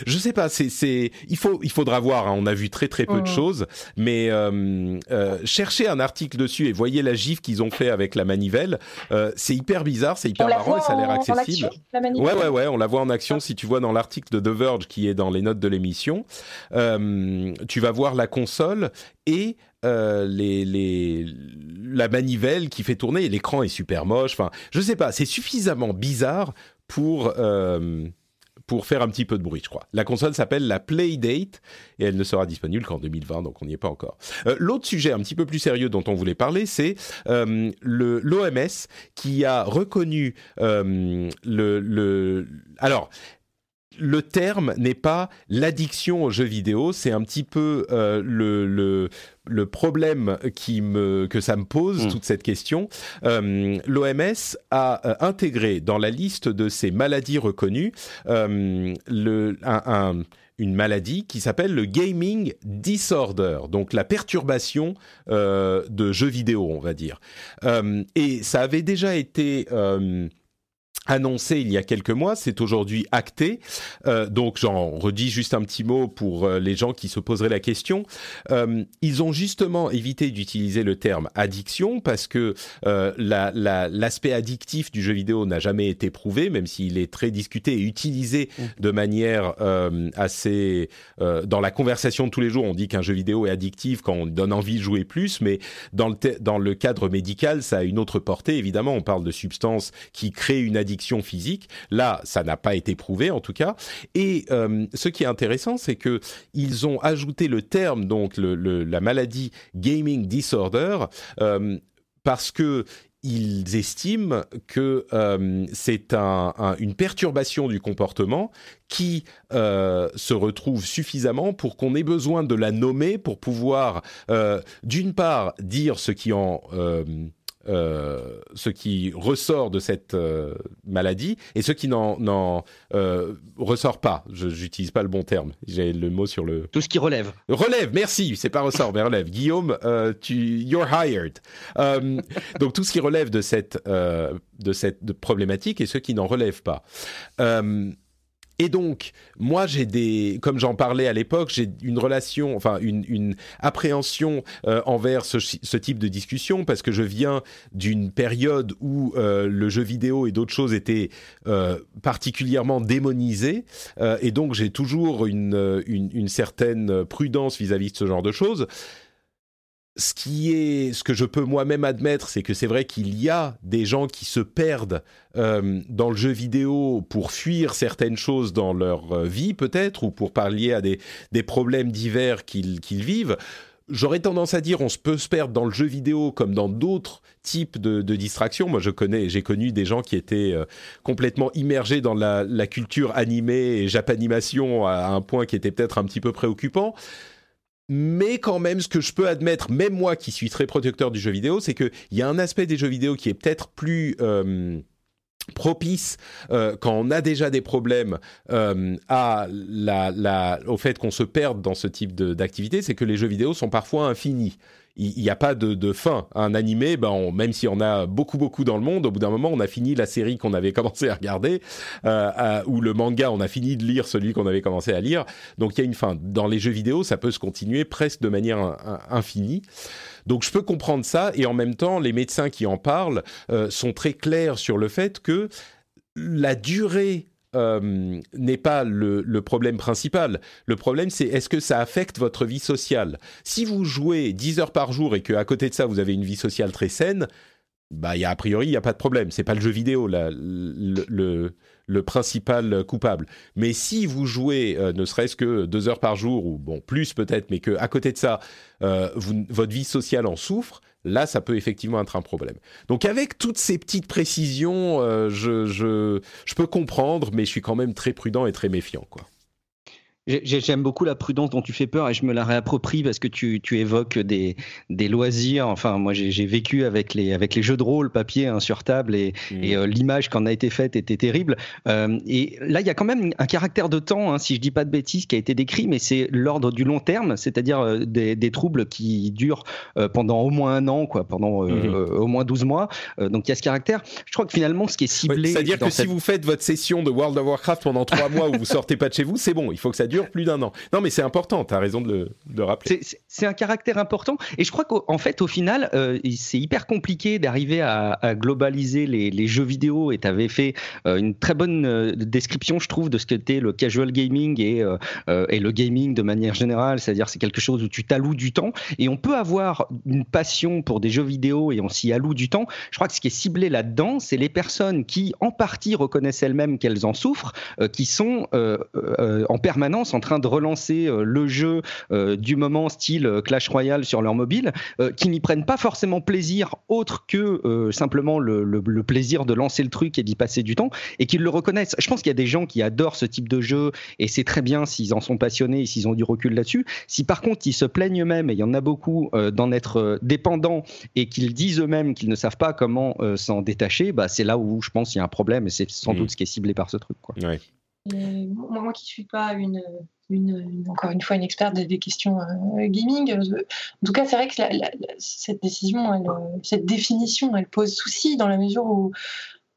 je sais pas, c'est, il faut, il faudra voir. Hein. on a vu très très peu de mmh. choses, mais euh, euh, cherchez un article dessus et voyez la gif qu'ils ont fait avec la manivelle. Euh, c'est hyper bizarre, c'est hyper marrant et ça a l'air accessible. ouais ouais ouais, on la voit en action. Si tu vois dans l'article de The Verge qui est dans les notes de l'émission, euh, tu vas voir la console et euh, les, les, la manivelle qui fait tourner. L'écran est super moche. Enfin, je sais pas, c'est suffisamment bizarre pour euh, pour faire un petit peu de bruit, je crois. La console s'appelle la Playdate et elle ne sera disponible qu'en 2020, donc on n'y est pas encore. Euh, l'autre sujet un petit peu plus sérieux dont on voulait parler, c'est euh, l'OMS qui a reconnu euh, le, le... Alors, le terme n'est pas l'addiction aux jeux vidéo, c'est un petit peu euh, le, le, problème qui me, que ça me pose, hmm. toute cette question. Euh, L'OMS a euh, intégré dans la liste de ces maladies reconnues le, une maladie qui s'appelle le gaming disorder, donc la perturbation de jeux vidéo, on va dire. et ça avait déjà été annoncé il y a quelques mois, c'est aujourd'hui acté. Euh, donc j'en redis juste un petit mot pour euh, les gens qui se poseraient la question. Euh, ils ont justement évité d'utiliser le terme addiction parce que l'aspect addictif du jeu vidéo n'a jamais été prouvé, même s'il est très discuté et utilisé de manière assez... dans la conversation de tous les jours, on dit qu'un jeu vidéo est addictif quand on donne envie de jouer plus, mais dans le, dans le cadre médical, ça a une autre portée. Évidemment, on parle de substances qui créent une addiction physique. Là, ça n'a pas été prouvé en tout cas. Et euh, ce qui est intéressant, c'est que ils ont ajouté le terme donc la maladie gaming disorder euh, parce que ils estiment que euh, c'est une perturbation du comportement qui se retrouve suffisamment pour qu'on ait besoin de la nommer pour pouvoir, d'une part, dire ce qui en euh, ce qui ressort de cette euh, maladie et ce qui n'en euh, ressort pas. Je n'utilise pas le bon terme. J'ai le mot sur le. Tout ce qui relève. Relève, merci. C'est pas ressort, mais relève. Guillaume, tu, you're hired. donc tout ce qui relève de cette de cette problématique et ce qui n'en relève pas. Et donc, moi, j'ai des, comme j'en parlais à l'époque, j'ai une relation, enfin une, appréhension euh, envers ce, type de discussion parce que je viens d'une période où euh, le jeu vidéo et d'autres choses étaient euh, particulièrement démonisés, et donc j'ai toujours une, une, certaine prudence vis-à-vis -vis de ce genre de choses ce qui est, ce que je peux moi-même admettre, c'est que c'est vrai qu'il y a des gens qui se perdent euh, dans le jeu vidéo pour fuir certaines choses dans leur euh, vie, peut-être, ou pour pallier à des, des problèmes divers qu'ils vivent. J'aurais tendance à dire, on peut se perdre dans le jeu vidéo comme dans d'autres types de, de distractions. Moi, je connais, j'ai connu des gens qui étaient euh, complètement immergés dans la, la culture animée et japanimation à un point qui était peut-être un petit peu préoccupant mais quand même, ce que je peux admettre, même moi qui suis très protecteur du jeu vidéo, c'est qu'il y a un aspect des jeux vidéo qui est peut-être plus euh, propice euh, quand on a déjà des problèmes euh, au fait qu'on se perde dans ce type d'activité, c'est que les jeux vidéo sont parfois infinis il n'y a pas de, fin. Un animé, ben même si on a beaucoup beaucoup dans le monde, au bout d'un moment, on a fini la série qu'on avait commencé à regarder, euh, ou le manga, on a fini de lire celui qu'on avait commencé à lire. Donc il y a une fin. Dans les jeux vidéo, ça peut se continuer presque de manière infinie. Donc je peux comprendre ça, et en même temps, les médecins qui en parlent euh, sont très clairs sur le fait que la durée euh, n'est pas le, problème principal. Le problème, c'est est-ce que ça affecte votre vie sociale? Si vous jouez 10 heures par jour et qu'à côté de ça, vous avez une vie sociale très saine, bah, y a, a priori, il n'y a pas de problème. C'est pas le jeu vidéo le, principal coupable. Mais si vous jouez euh, ne serait-ce que deux heures par jour, ou bon, plus peut-être, mais qu'à côté de ça, euh, votre vie sociale en souffre, là, ça peut effectivement être un problème. Donc avec toutes ces petites précisions, euh, je, je, je, peux comprendre, mais je suis quand même très prudent et très méfiant. Quoi. J'aime beaucoup la prudence dont tu fais peur et je me la réapproprie parce que tu, tu évoques des, des, loisirs. Enfin, moi, j'ai vécu avec les, avec les jeux de rôle papier hein, sur table et, mmh. et euh, l'image qu'en a été faite était terrible. Euh, et là, il y a quand même un caractère de temps, hein, si je dis pas de bêtises, qui a été décrit, mais c'est l'ordre du long terme, c'est-à-dire euh, des, des, troubles qui durent euh, pendant au moins un an, quoi, pendant mmh. au moins 12 mois. donc, il y a ce caractère. Je crois que finalement, ce qui est ciblé. Ouais, c'est-à-dire que cette... si vous faites votre session de World of Warcraft pendant 3 mois où vous sortez pas de chez vous, c'est bon, il faut que ça dure plus d'un an. Non, mais c'est important, tu as raison de le de rappeler. C'est un caractère important. Et je crois qu'en fait, au final, euh, c'est hyper compliqué d'arriver à, globaliser les, jeux vidéo. Et tu avais fait euh, une très bonne euh, description, je trouve, de ce qu'était le casual gaming et, et le gaming de manière générale. C'est-à-dire, c'est quelque chose où tu t'alloues du temps. Et on peut avoir une passion pour des jeux vidéo et on s'y alloue du temps. Je crois que ce qui est ciblé là-dedans, c'est les personnes qui, en partie, reconnaissent elles-mêmes qu'elles en souffrent, qui sont en permanence en train de relancer euh, le jeu euh, du moment style euh, Clash Royale sur leur mobile, qui n'y prennent pas forcément plaisir autre que simplement le, le, le, plaisir de lancer le truc et d'y passer du temps, et qu'ils le reconnaissent. Je pense qu'il y a des gens qui adorent ce type de jeu, et c'est très bien s'ils en sont passionnés et s'ils ont du recul là-dessus. Si par contre ils se plaignent eux-mêmes, et il y en a beaucoup, d'en être dépendants, et qu'ils disent eux-mêmes qu'ils ne savent pas comment s'en détacher, bah, c'est là où je pense qu'il y a un problème, et c'est sans mmh. doute ce qui est ciblé par ce truc. Quoi. Ouais. Et moi, moi qui ne suis pas une, une, une, encore une fois une experte des, des questions euh, gaming, euh, en tout cas, c'est vrai que la, la, cette décision, elle, euh, cette définition, elle pose souci dans la mesure où,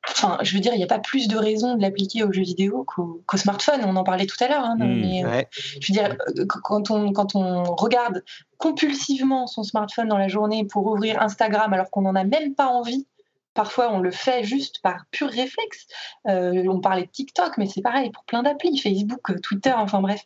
enfin, je veux dire, il n'y a pas plus de raison de l'appliquer aux jeux vidéo qu'au qu smartphone. On en parlait tout à l'heure. Hein, Mmh. mais Ouais. je veux dire, quand on, quand on regarde compulsivement son smartphone dans la journée pour ouvrir Instagram alors qu'on n'en a même pas envie, Parfois, on le fait juste par pur réflexe. Euh, on parlait de TikTok, mais c'est pareil pour plein d'applis, Facebook, Twitter, enfin bref.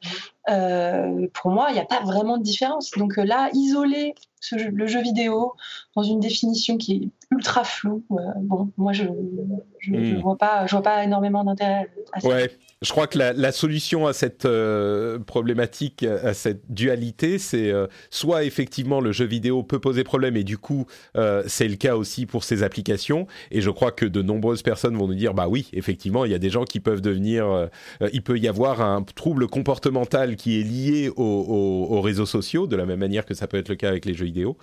Euh, pour moi, il n'y a pas vraiment de différence. Donc euh, là, isoler ce jeu, le jeu vidéo dans une définition qui est ultra floue, euh, bon, moi, je ne Mm. vois, pas, je vois pas énormément d'intérêt à ça. Ouais, je crois que la, la solution à cette euh, problématique, à cette dualité, c'est euh, soit effectivement le jeu vidéo peut poser problème et du coup euh, c'est le cas aussi pour ces applications. Et je crois que de nombreuses personnes vont nous dire bah oui, effectivement, il y a des gens qui peuvent devenir, il peut y avoir un trouble comportemental qui est lié aux, aux, aux, réseaux sociaux, de la même manière que ça peut être le cas avec les jeux vidéo.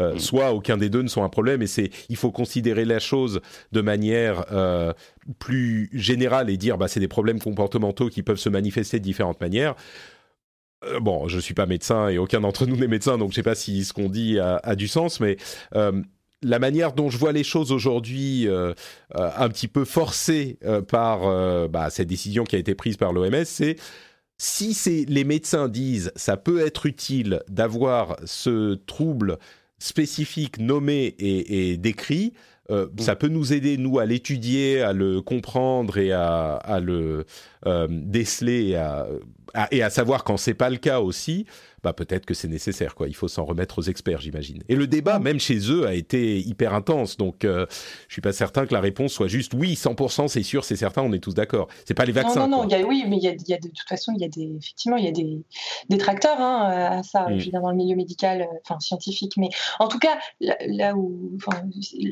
Euh, soit aucun des deux ne sont un problème et c'est il faut considérer la chose de manière plus générale et dire bah c'est des problèmes comportementaux qui peuvent se manifester de différentes manières. Euh, bon, je suis pas médecin et aucun d'entre nous n'est médecin, donc je sais pas si ce qu'on dit a, du sens, mais euh, la manière dont je vois les choses aujourd'hui, euh, un petit peu forcée par bah, cette décision qui a été prise par l'OMS, c'est si les médecins disent ça peut être utile d'avoir ce trouble spécifique nommé et décrit, euh, mmh. ça peut nous aider, nous, à l'étudier, à le comprendre et à, à le euh, déceler et à, à, et à savoir quand c'est pas le cas aussi, bah peut-être que c'est nécessaire, quoi. Il faut s'en remettre aux experts, j'imagine. Et le débat, même chez eux, a été hyper intense. Donc, euh, je suis pas certain que la réponse soit juste oui, 100%, c'est sûr, c'est certain, on est tous d'accord. C'est pas les vaccins. Non, non, non. Y a, oui, mais il y a, y a, de toute façon, il y a des, effectivement, il y a des détracteurs hein, à ça. Mm. Je veux dire dans le milieu médical, enfin scientifique, mais en tout cas, là, là où,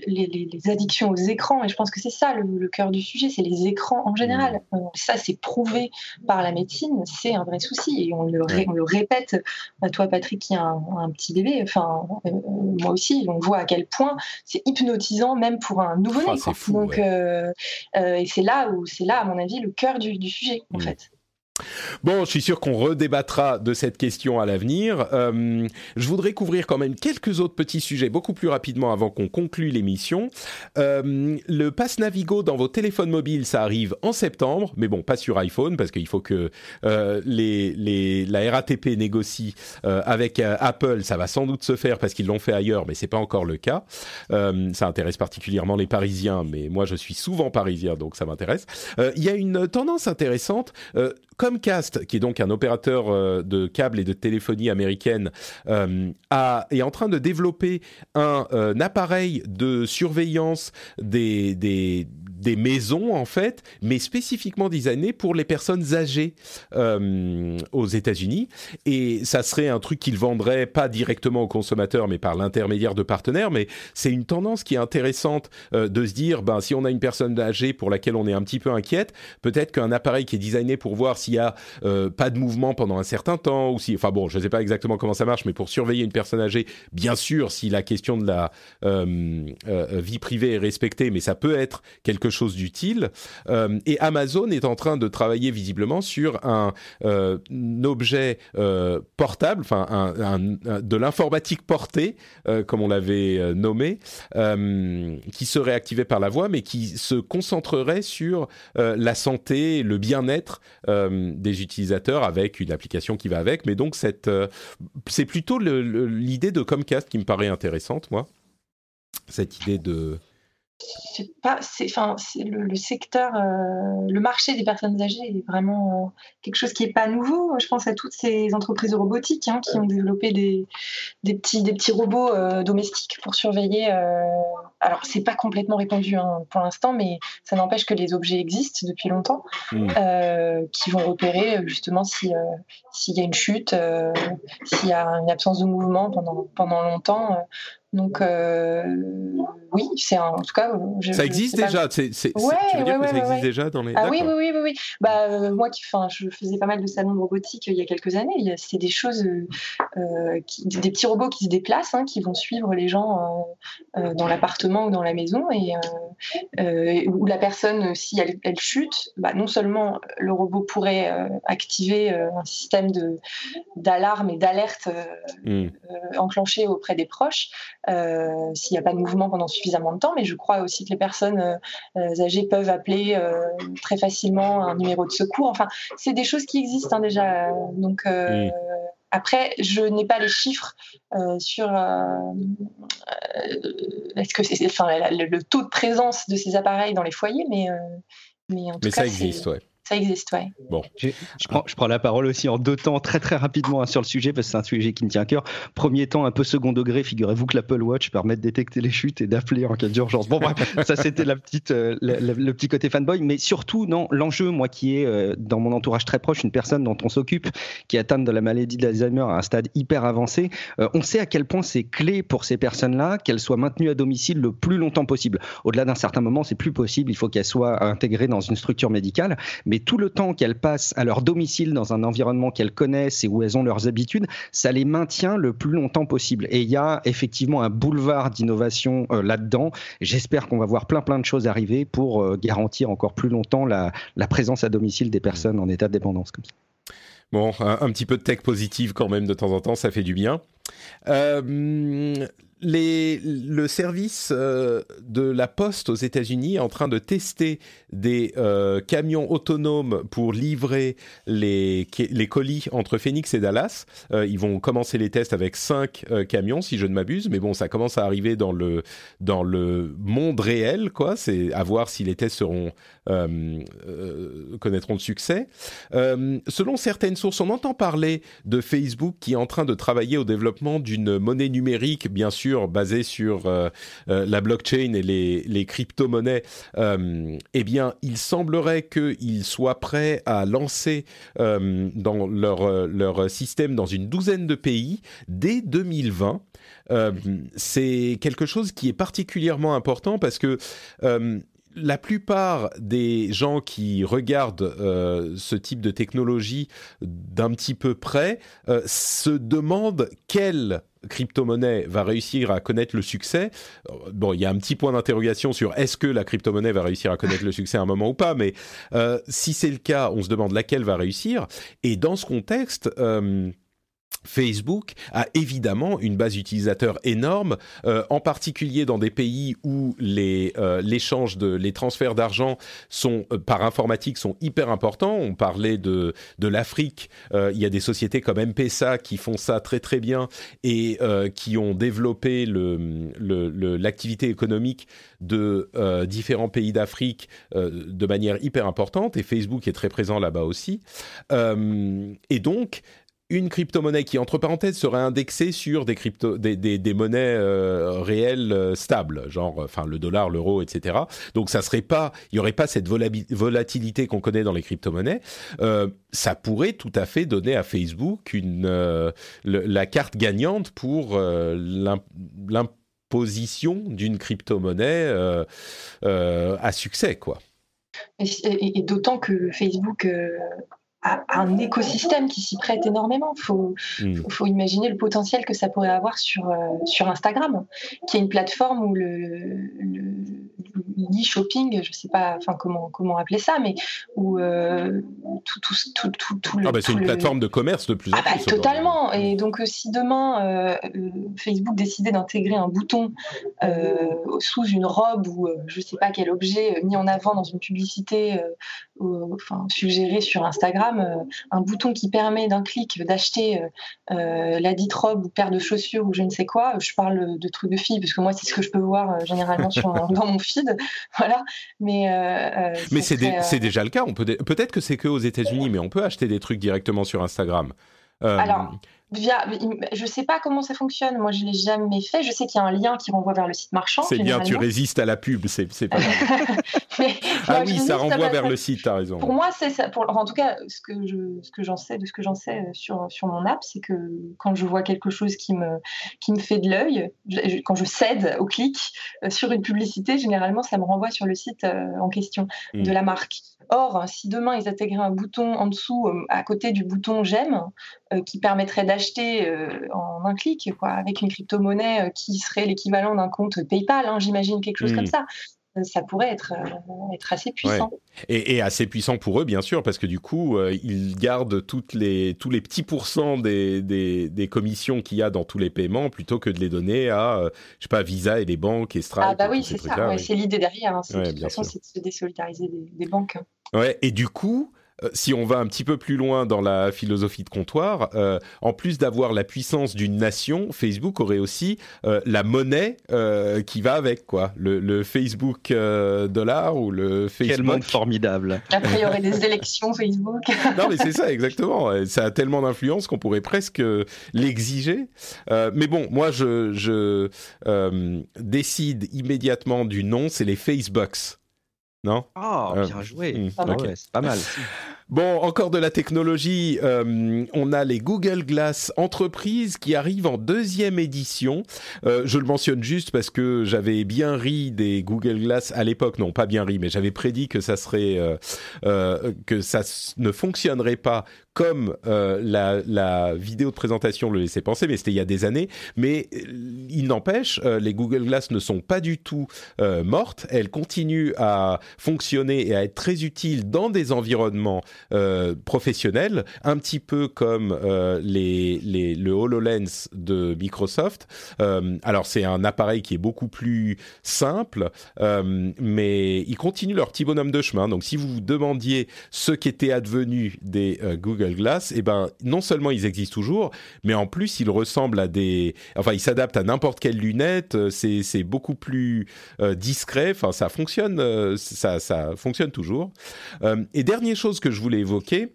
les, les, les, addictions aux écrans, et je pense que c'est ça le, le cœur du sujet, c'est les écrans en général. Mm. Ça, c'est prouvé par la médecine, c'est un vrai souci, et on le, ré, on le répète à toi Patrick qui a un, un petit bébé, enfin euh, moi aussi, on voit à quel point c'est hypnotisant même pour un nouveau-né. Ah, Donc ouais. euh, euh, et c'est là où c'est là à mon avis le cœur du, du sujet en mmh. fait. Bon, je suis sûr qu'on redébattra de cette question à l'avenir. Euh, je voudrais couvrir quand même quelques autres petits sujets beaucoup plus rapidement avant qu'on conclue l'émission. Euh, le Pass Navigo dans vos téléphones mobiles, ça arrive en septembre, mais bon, pas sur iPhone parce qu'il faut que euh, les, les, la RATP négocie euh, avec euh, Apple. Ça va sans doute se faire parce qu'ils l'ont fait ailleurs, mais c'est pas encore le cas. Euh, ça intéresse particulièrement les Parisiens, mais moi je suis souvent parisien, donc ça m'intéresse. Il y a une tendance intéressante. Comcast, qui est donc un opérateur euh, de câbles et de téléphonie américaine, euh, est en train de développer un, euh, appareil de surveillance des, des, maisons, en fait, mais spécifiquement designé pour les personnes âgées aux États-Unis. Et ça serait un truc qu'ils vendraient pas directement aux consommateurs, mais par l'intermédiaire de partenaires. Mais c'est une tendance qui est intéressante de se dire, ben, si on a une personne âgée pour laquelle on est un petit peu inquiète, peut-être qu'un appareil qui est designé pour voir si s'il y a euh, pas de mouvement pendant un certain temps, ou si, enfin bon, je ne sais pas exactement comment ça marche, mais pour surveiller une personne âgée, bien sûr, si la question de la euh, euh, vie privée est respectée, mais ça peut être quelque chose d'utile. et Amazon est en train de travailler visiblement sur un, objet portable, enfin un, de l'informatique portée, comme on l'avait nommé, qui serait activé par la voix, mais qui se concentrerait sur la santé, le bien-être des utilisateurs avec une application qui va avec. Mais donc, euh, c'est plutôt l'idée de Comcast qui me paraît intéressante, moi. Cette idée de c'est pas, c'est, enfin, c'est le, secteur, euh, le marché des personnes âgées est vraiment euh, quelque chose qui est pas nouveau. Je pense à toutes ces entreprises robotiques hein, qui ont développé des, des, petits, des petits robots euh, domestiques pour surveiller. alors, c'est pas complètement répandu hein, pour l'instant, mais ça n'empêche que les objets existent depuis longtemps, mmh. qui vont repérer justement si s'il y a une chute, s'il y a une absence de mouvement pendant pendant longtemps. Donc euh, oui, c'est en tout cas. ça existe déjà. C'est, tu veux dire que ça existe déjà dans les. Ah oui, oui, oui, oui, oui. Bah euh, moi qui, enfin, je faisais pas mal de salons de robotique euh, il y a quelques années. C'est des choses, qui, des petits robots qui se déplacent, hein, qui vont suivre les gens dans l'appartement ou dans la maison et où la personne, si elle, elle chute, bah, non seulement le robot pourrait activer un système de d'alarme et d'alerte hmm. enclenché auprès des proches. Euh, s'il n'y a pas de mouvement pendant suffisamment de temps. Mais je crois aussi que les personnes euh, âgées peuvent appeler euh, très facilement un numéro de secours. Enfin, c'est des choses qui existent hein, déjà. Donc, Après, je n'ai pas les chiffres sur est-ce que c'est enfin le, taux de présence de ces appareils dans les foyers, mais mais en tout mais ça existe, ouais. Ça existe, oui. Bon. Je, prends, je, prends, la parole aussi en deux temps, très très rapidement hein, sur le sujet, parce que c'est un sujet qui me tient à cœur. Premier temps, un peu second degré, figurez-vous que l'Apple Watch permet de détecter les chutes et d'appeler en cas d'urgence. Bon, bref, ça c'était la petite, euh, le, petit côté fanboy, mais surtout, non, l'enjeu, moi qui est euh, dans mon entourage très proche, une personne dont on s'occupe, qui est atteinte de la maladie d'Alzheimer à un stade hyper avancé, euh, on sait à quel point c'est clé pour ces personnes-là qu'elles soient maintenues à domicile le plus longtemps possible. Au-delà d'un certain moment, c'est plus possible, il faut qu'elles soient intégrées dans une structure médicale, mais tout le temps qu'elles passent à leur domicile dans un environnement qu'elles connaissent et où elles ont leurs habitudes, ça les maintient le plus longtemps possible. Et il y a effectivement un boulevard d'innovation euh, là-dedans. J'espère qu'on va voir plein plein de choses arriver pour euh, garantir encore plus longtemps la, présence à domicile des personnes en état de dépendance. Bon, un, petit peu de tech positive quand même de temps en temps, ça fait du bien. Euh, le service euh, de la Poste aux États-Unis est en train de tester des euh, camions autonomes pour livrer les, colis entre Phoenix et Dallas. Euh, ils vont commencer les tests avec cinq camions, si je ne m'abuse, mais bon, ça commence à arriver dans le dans le monde réel, quoi. C'est à voir si les tests seront connaîtront de succès. selon certaines sources, on entend parler de Facebook qui est en train de travailler au développement d'une monnaie numérique, bien sûr basé sur euh, euh, la blockchain et les, les crypto-monnaies, euh, eh bien, il semblerait qu'ils soient prêts à lancer dans leur système dans une douzaine de pays dès 2020. c'est quelque chose qui est particulièrement important parce que la plupart des gens qui regardent ce type de technologie d'un petit peu près se demandent quelle crypto-monnaie va réussir à connaître le succès. Bon, il y a un petit point d'interrogation sur est-ce que la crypto-monnaie va réussir à connaître le succès à un moment ou pas, mais si c'est le cas, on se demande laquelle va réussir. Et dans ce contexte, Facebook a évidemment une base utilisateur énorme, euh, en particulier dans des pays où les euh, les transferts d'argent euh, par informatique sont hyper importants. On parlait de l'Afrique, il y a des sociétés comme M-Pesa qui font ça très très bien et qui ont développé l'activité économique de différents pays d'Afrique de manière hyper importante et Facebook est très présent là-bas aussi. et donc une crypto-monnaie qui, entre parenthèses, serait indexée sur des, monnaies euh, réelles euh, stables, genre enfin le dollar, l'euro, etc. Donc ça serait pas, il y aurait pas cette volatilité qu'on connaît dans les crypto-monnaies. Euh, ça pourrait tout à fait donner à Facebook la carte gagnante pour l'imposition d'une crypto-monnaie à succès, quoi. Et d'autant que Facebook un écosystème qui s'y prête énormément. Il faut, hmm. faut, imaginer le potentiel que ça pourrait avoir sur, euh, sur Instagram, qui est une plateforme où le, e-shopping, je ne sais pas enfin, comment, comment appeler ça, mais où euh, tout, tout, tout, tout, ah bah C'est une plateforme de commerce de plus en ah bah, plus. Totalement. Et donc, euh, si demain Facebook décidait d'intégrer un bouton sous une robe ou je ne sais pas quel objet mis en avant dans une publicité enfin, suggérée sur Instagram, euh, un bouton qui permet d'un clic d'acheter euh, euh, la dite robe ou paire de chaussures ou je ne sais quoi. Je parle de trucs de filles parce que moi c'est ce que je peux voir généralement dans mon feed, voilà. Mais mais c'est déjà le cas. Peut peut-être que c'est que aux États-Unis, mais on peut acheter des trucs directement sur Instagram. Alors, via, je sais pas comment ça fonctionne. Moi, je l'ai jamais fait. Je sais qu'il y a un lien qui renvoie vers le site marchand. C'est bien, tu résistes à la pub. C'est pas. ah oui, ça renvoie vers le site. T'as raison. Pour moi, c'est ça. Pour, en tout cas, ce que je, ce que j'en sais, de ce que j'en sais euh, sur sur mon app, c'est que quand je vois quelque chose qui me qui me fait de l'œil, quand je cède au clic euh, sur une publicité, généralement, ça me renvoie sur le site euh, en question hmm. de la marque. Or, si demain ils intégraient un bouton en dessous, à côté du bouton j'aime, qui permettrait d'acheter acheter euh, en un clic, quoi, avec une crypto-monnaie euh, qui serait l'équivalent d'un compte PayPal, hein, j'imagine quelque chose comme hmm. ça euh, ça pourrait être, être assez puissant. Et, assez puissant pour eux, bien sûr, parce que du coup, ils gardent toutes les, tous les petits pourcents des, des, des commissions qu'il y a dans tous les paiements plutôt que de les donner à, je sais pas, Visa et les banques et Stripe. Ah bah oui, c'est ça, c'est l'idée derrière. Hein, de toute façon, c'est de se désolidariser des, des banques. Hein. Ouais, et du coup, euh, si on va un petit peu plus loin dans la philosophie de comptoir, euh, en plus d'avoir la puissance d'une nation, Facebook aurait aussi euh, la monnaie qui va avec, quoi. Le, Facebook dollar ou le Facebook. Quel monde formidable. Après, il y aurait des élections Facebook. non, mais c'est ça, exactement. Ça a tellement d'influence qu'on pourrait presque l'exiger. mais bon, moi, je, je décide immédiatement du nom, c'est les Facebooks. Non? Ah, bien joué. Hmm, ah c'est pas mal. Bon, encore de la technologie. Euh, on a les Google Glass Entreprise qui arrivent en deuxième édition. Euh, je le mentionne juste parce que j'avais bien ri des Google Glass à l'époque. Non, pas bien ri, mais j'avais prédit que ça serait euh, que ça ne fonctionnerait pas comme la, la, vidéo de présentation le laissait penser, mais c'était il y a des années. Mais il n'empêche, les Google Glass ne sont pas du tout mortes. Elles continuent à fonctionner et à être très utiles dans des environnements euh, professionnel, un petit peu comme euh, les, les, le HoloLens de Microsoft. Euh, alors c'est un appareil qui est beaucoup plus simple, mais ils continuent leur petit bonhomme de chemin. Donc si vous vous demandiez ce qu'était advenu des Google Glass, eh ben non seulement ils existent toujours, mais en plus ils ressemblent à des, enfin ils s'adaptent à n'importe quelle lunette. C'est beaucoup plus discret. Enfin ça fonctionne, ça ça fonctionne toujours. et dernière chose que je voulais évoquer,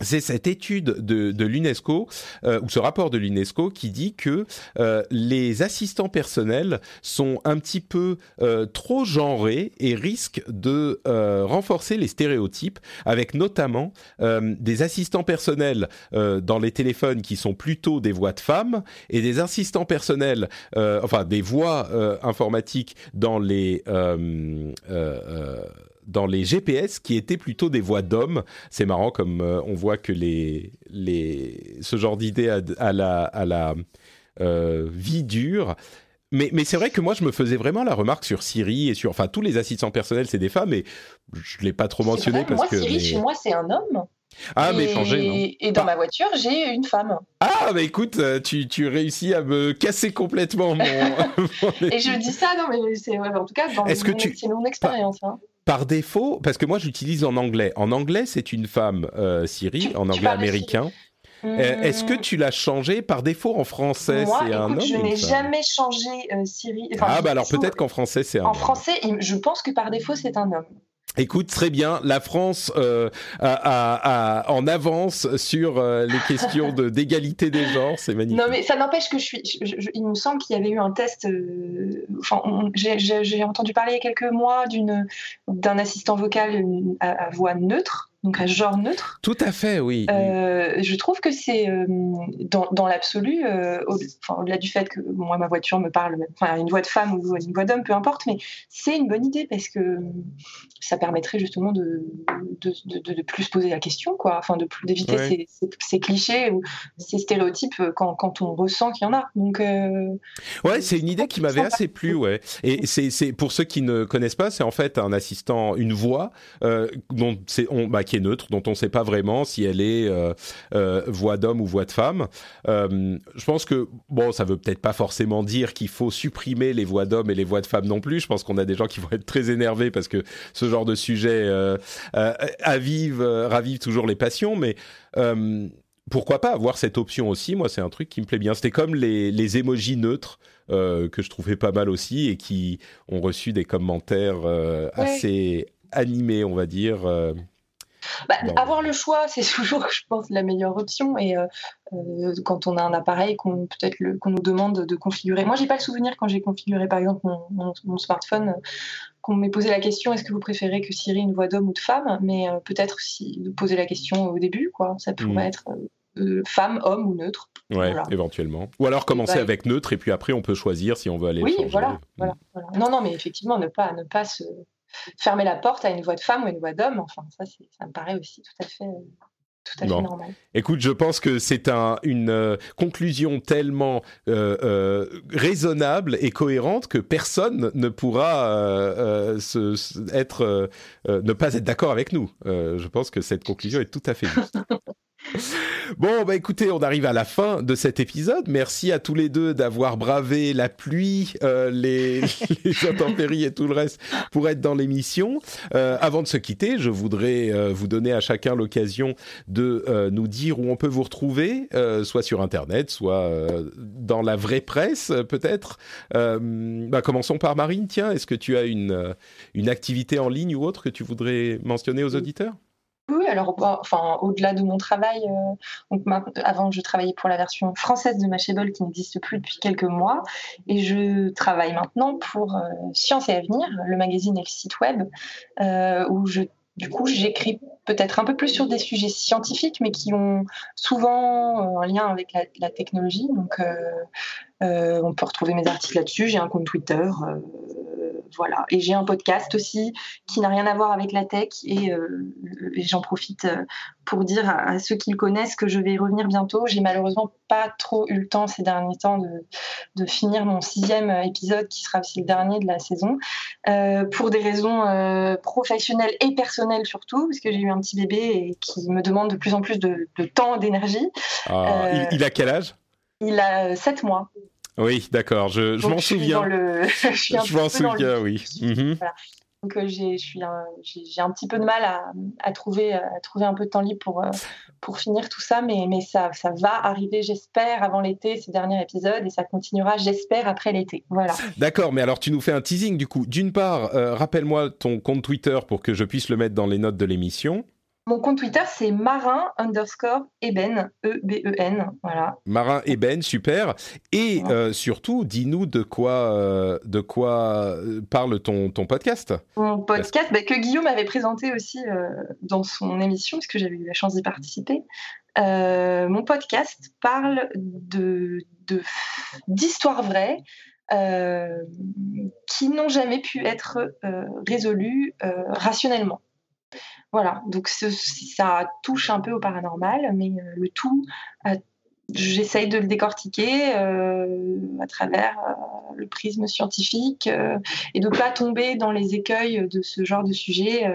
c'est cette étude de, l'UNESCO euh, ou ce rapport de l'UNESCO qui dit que euh, les assistants personnels sont un petit peu euh, trop genrés et risquent de renforcer les stéréotypes avec notamment des assistants personnels dans les téléphones qui sont plutôt des voix de femmes et des assistants personnels enfin des voix informatiques dans les dans les GPS qui étaient plutôt des voix d'hommes. C'est marrant comme euh, on voit que les, les, ce genre d'idée à, la, à la euh, vie dure. Mais, mais c'est vrai que moi, je me faisais vraiment la remarque sur Siri et sur. Enfin, tous les assistants personnels, c'est des femmes, et je ne l'ai pas trop mentionné parce moi, que. Siri, mais- chez moi, c'est un homme. Ah, et, mais changé, non Et dans ma voiture, j'ai une femme. Ah, bah écoute, euh, tu, tu réussis à me casser complètement mon. Et je dis ça, non, mais c'est ouais, en tout cas, dans Est-ce que mon- tu- c'est mon expérience. hein. Par défaut, parce que moi j'utilise en anglais. En anglais, c'est une femme euh, Siri, Tu- en anglais américain. Euh, Est-ce que tu l'as changé par défaut en français? Moi, un écoute, homme je n'ai jamais changé euh, Siri. Enfin, Ah bah alors peut-être qu'en français c'est un En homme. français, je pense que par défaut, c'est un homme. Écoute, très bien. La France euh, a- en avance sur euh, les questions de d'égalité des genres, c'est magnifique. Non, mais ça n'empêche que je suis. je- je- il me semble qu'il y avait eu un test. euh, enfin, j'ai- entendu parler il y a quelques mois d'une d'un assistant vocal à voix neutre, donc à genre neutre. Tout à fait, oui. Euh, je trouve que c'est euh, dans, dans l'absolu, euh, au-delà du fait que moi ma voiture me parle, enfin une voix de femme ou une voix d'homme, peu importe, mais c'est une bonne idée parce que ça permettrait justement de, de, de, de- de plus se poser la question, quoi, enfin de plus d'éviter Ouais. ces, ces- ces clichés ou ces stéréotypes quand, quand on ressent qu'il y en a. Donc euh, Ouais, c'est une idée qui m'avait assez plu, ouais. Et c'est, c'est pour ceux qui ne connaissent pas, c'est en fait un assistant, une voix euh, dont c'est, on, bah, qui est neutre, dont on ne sait pas vraiment si elle est euh, euh, voix d'homme ou voix de femme. Euh, je pense que bon, ça veut peut-être pas forcément dire qu'il faut supprimer les voix d'hommes et les voix de femmes non plus. Je pense qu'on a des gens qui vont être très énervés parce que ce genre de sujet avive, ravive toujours les passions, mais pourquoi pas avoir cette option aussi? Moi, c'est un truc qui me plaît bien. C'était comme les, les émojis neutres euh, que je trouvais pas mal aussi et qui ont reçu des commentaires euh, Ouais. assez animés, on va dire. euh. Bah, avoir le choix, c'est toujours, je pense, la meilleure option. Et euh, euh, quand on a un appareil qu'on peut-être qu'on nous demande de configurer. Moi, j'ai pas le souvenir quand j'ai configuré, par exemple, mon, mon- mon smartphone, euh, qu'on m'ait posé la question est-ce que vous préférez que Siri une voix d'homme ou de femme? Mais euh, peut-être si de poser la question au début, quoi. Ça pourrait Mhm. être euh, femme, homme ou neutre. Ouais, Voilà. éventuellement. Ou alors commencer bah, avec neutre et puis après on peut choisir si on veut aller Oui, le changer. voilà, voilà, voilà. Non, non, mais effectivement, ne pas, ne pas se fermer la porte à une voix de femme ou une voix d'homme. Enfin, ça, ça me paraît aussi tout à fait, euh, tout à Bon. fait normal. Écoute, je pense que c'est un, une euh, conclusion tellement euh, euh, raisonnable et cohérente que personne ne pourra se, se- être, ne pas être d'accord avec nous. Je pense que cette conclusion est tout à fait juste. Bon, bah écoutez, on arrive à la fin de cet épisode. Merci à tous les deux d'avoir bravé la pluie, euh, les, intempéries et tout le reste pour être dans l'émission. Euh, avant de se quitter, je voudrais euh, vous donner à chacun l'occasion de nous dire où on peut vous retrouver, soit sur Internet, soit dans la vraie presse, peut-être. Bah, commençons par Marine. Tiens, est-ce que tu as une, une activité en ligne ou autre que tu voudrais mentionner aux auditeurs? Alors, enfin, au-delà de mon travail, euh, donc, avant, je travaillais pour la version française de Mashable qui n'existe plus depuis quelques mois. Et je travaille maintenant pour euh, Science et Avenir, le magazine et le site web, euh, où je, du coup, j'écris peut-être un peu plus sur des sujets scientifiques, mais qui ont souvent un lien avec la, la technologie. Donc, on peut retrouver mes articles là-dessus. J'ai un compte Twitter. Euh, voilà. Et j'ai un podcast aussi qui n'a rien à voir avec la tech. Et, euh, et j'en profite euh, pour dire à, à ceux qui le connaissent que je vais y revenir bientôt. J'ai malheureusement pas trop eu le temps ces derniers temps de, de finir mon sixième épisode, qui sera aussi le dernier de la saison, euh, pour des raisons euh, professionnelles et personnelles surtout, parce que j'ai eu un petit bébé et qui me demande de plus en plus de, de temps et d'énergie. Ah, Euh, il, il a quel âge? Il a 7 mois. Oui, d'accord, je, je m'en souviens. le- je m'en dans le- souviens, oui. Mhm. Donc euh, j'ai un- petit peu de mal à, à trouver à trouver un peu de temps libre pour euh, pour finir tout ça, mais mais ça ça va arriver, j'espère, avant l'été, ce dernier épisode, et ça continuera, j'espère, après l'été. Voilà. D'accord, mais alors tu nous fais un teasing du coup. D'une part, euh, rappelle-moi ton compte Twitter pour que je puisse le mettre dans les notes de l'émission. Mon compte Twitter, c'est marin underscore eben, E-B-E-N. Voilà. Marin Eben, super. Et euh, surtout, dis-nous de quoi, euh, de quoi parle ton, ton podcast. Mon podcast, bah, que Guillaume avait présenté aussi dans son émission, parce que j'avais eu la chance d'y participer. mon podcast parle de, d'histoires vraies euh, qui n'ont jamais pu être euh, résolues euh, rationnellement. Voilà, donc ça touche un peu au paranormal, mais le tout j'essaye de le décortiquer à travers le prisme scientifique et de ne pas tomber dans les écueils de ce genre de sujet,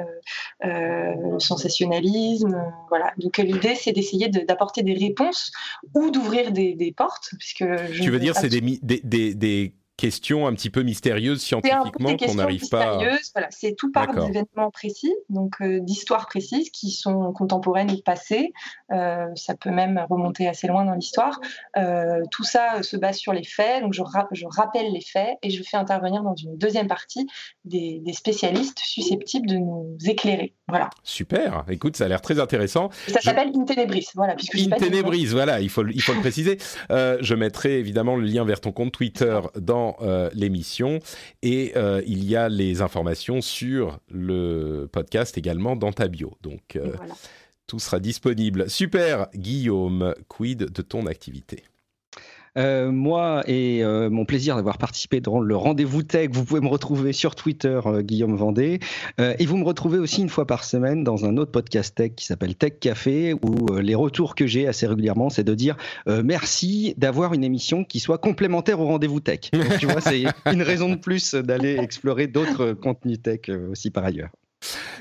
le sensationnalisme. voilà. Donc l'idée, c'est d'essayer d'apporter des réponses ou d'ouvrir des, portes. Puisque tu veux dire, c'est des, des, des questions un petit peu mystérieuses scientifiquement qu'on n'arrive pas. Voilà, c'est tout part d'événements précis, donc euh, d'histoires précises qui sont contemporaines ou passées. Euh, ça peut même remonter assez loin dans l'histoire. Euh, tout ça se base sur les faits, donc je, je, rappelle les faits et je fais intervenir dans une deuxième partie des, spécialistes susceptibles de nous éclairer. Voilà. Super. Écoute, ça a l'air très intéressant. ça s'appelle Intenebris. Voilà, puisque Intenebris. Voilà, il faut il faut le préciser. je mettrai évidemment le lien vers ton compte Twitter dans euh, l'émission. Et euh, il y a les informations sur le podcast également dans ta bio. Donc, euh, tout sera disponible. Super, Guillaume, quid de ton activité? Euh, moi et euh, mon plaisir d'avoir participé dans le rendez-vous tech, vous pouvez me retrouver sur Twitter, euh, Guillaume Vendée, et vous me retrouvez aussi une fois par semaine dans un autre podcast tech qui s'appelle Tech Café, où les retours que j'ai assez régulièrement, c'est de dire merci d'avoir une émission qui soit complémentaire au rendez-vous tech. Donc, tu vois, c'est une raison de plus d'aller explorer d'autres contenus tech aussi par ailleurs.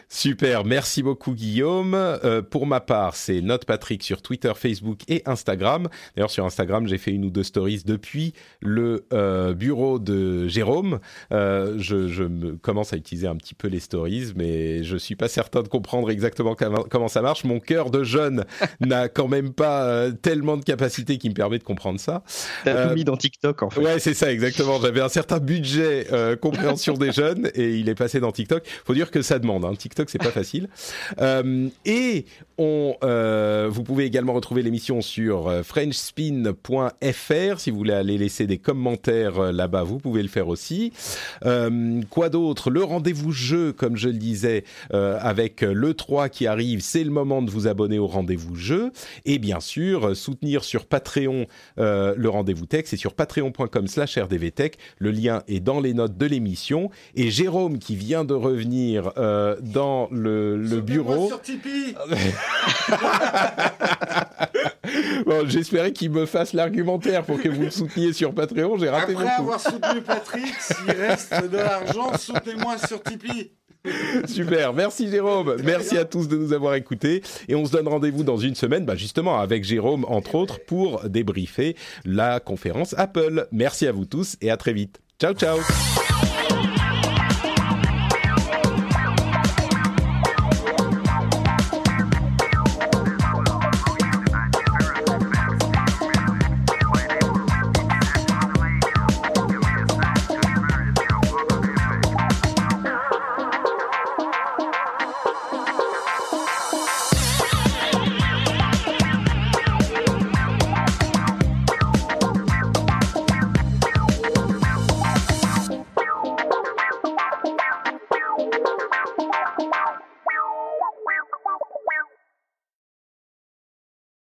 Super, merci beaucoup Guillaume. Euh, pour ma part, c'est Note Patrick sur Twitter, Facebook et Instagram. D'ailleurs, sur Instagram, j'ai fait une ou deux stories depuis le euh, bureau de Jérôme. Euh, je, je me commence à utiliser un petit peu les stories, mais je suis pas certain de comprendre exactement comment ça marche. Mon cœur de jeune n'a quand même pas tellement de capacité qui me permet de comprendre ça. T'as tout mis dans TikTok en fait. Ouais, c'est ça exactement. J'avais un certain budget compréhension des jeunes et il est passé dans TikTok. Faut dire que ça demande. Hein. TikTok c'est pas facile. Euh, et on, euh, vous pouvez également retrouver l'émission sur euh, frenchspin.fr si vous voulez aller laisser des commentaires là-bas, vous pouvez le faire aussi. quoi d'autre? Le rendez-vous jeu, comme je le disais, avec le 3 qui arrive, c'est le moment de vous abonner au rendez-vous jeu et bien sûr soutenir sur Patreon le rendez-vous tech, c'est sur patreon.com/rdvtech. Le lien est dans les notes de l'émission et Jérôme qui vient de revenir dans le, bureau. sur Tipeee bon, j'espérais qu'il me fasse l'argumentaire pour que vous le souteniez sur Patreon. J'ai raté Après avoir soutenu Patrick, s'il reste de l'argent, soutenez-moi sur Tipeee. Super, merci Jérôme, merci à tous de nous avoir écoutés et on se donne rendez-vous dans une semaine, bah justement avec Jérôme entre autres pour débriefer la conférence Apple. Merci à vous tous et à très vite. Ciao ciao.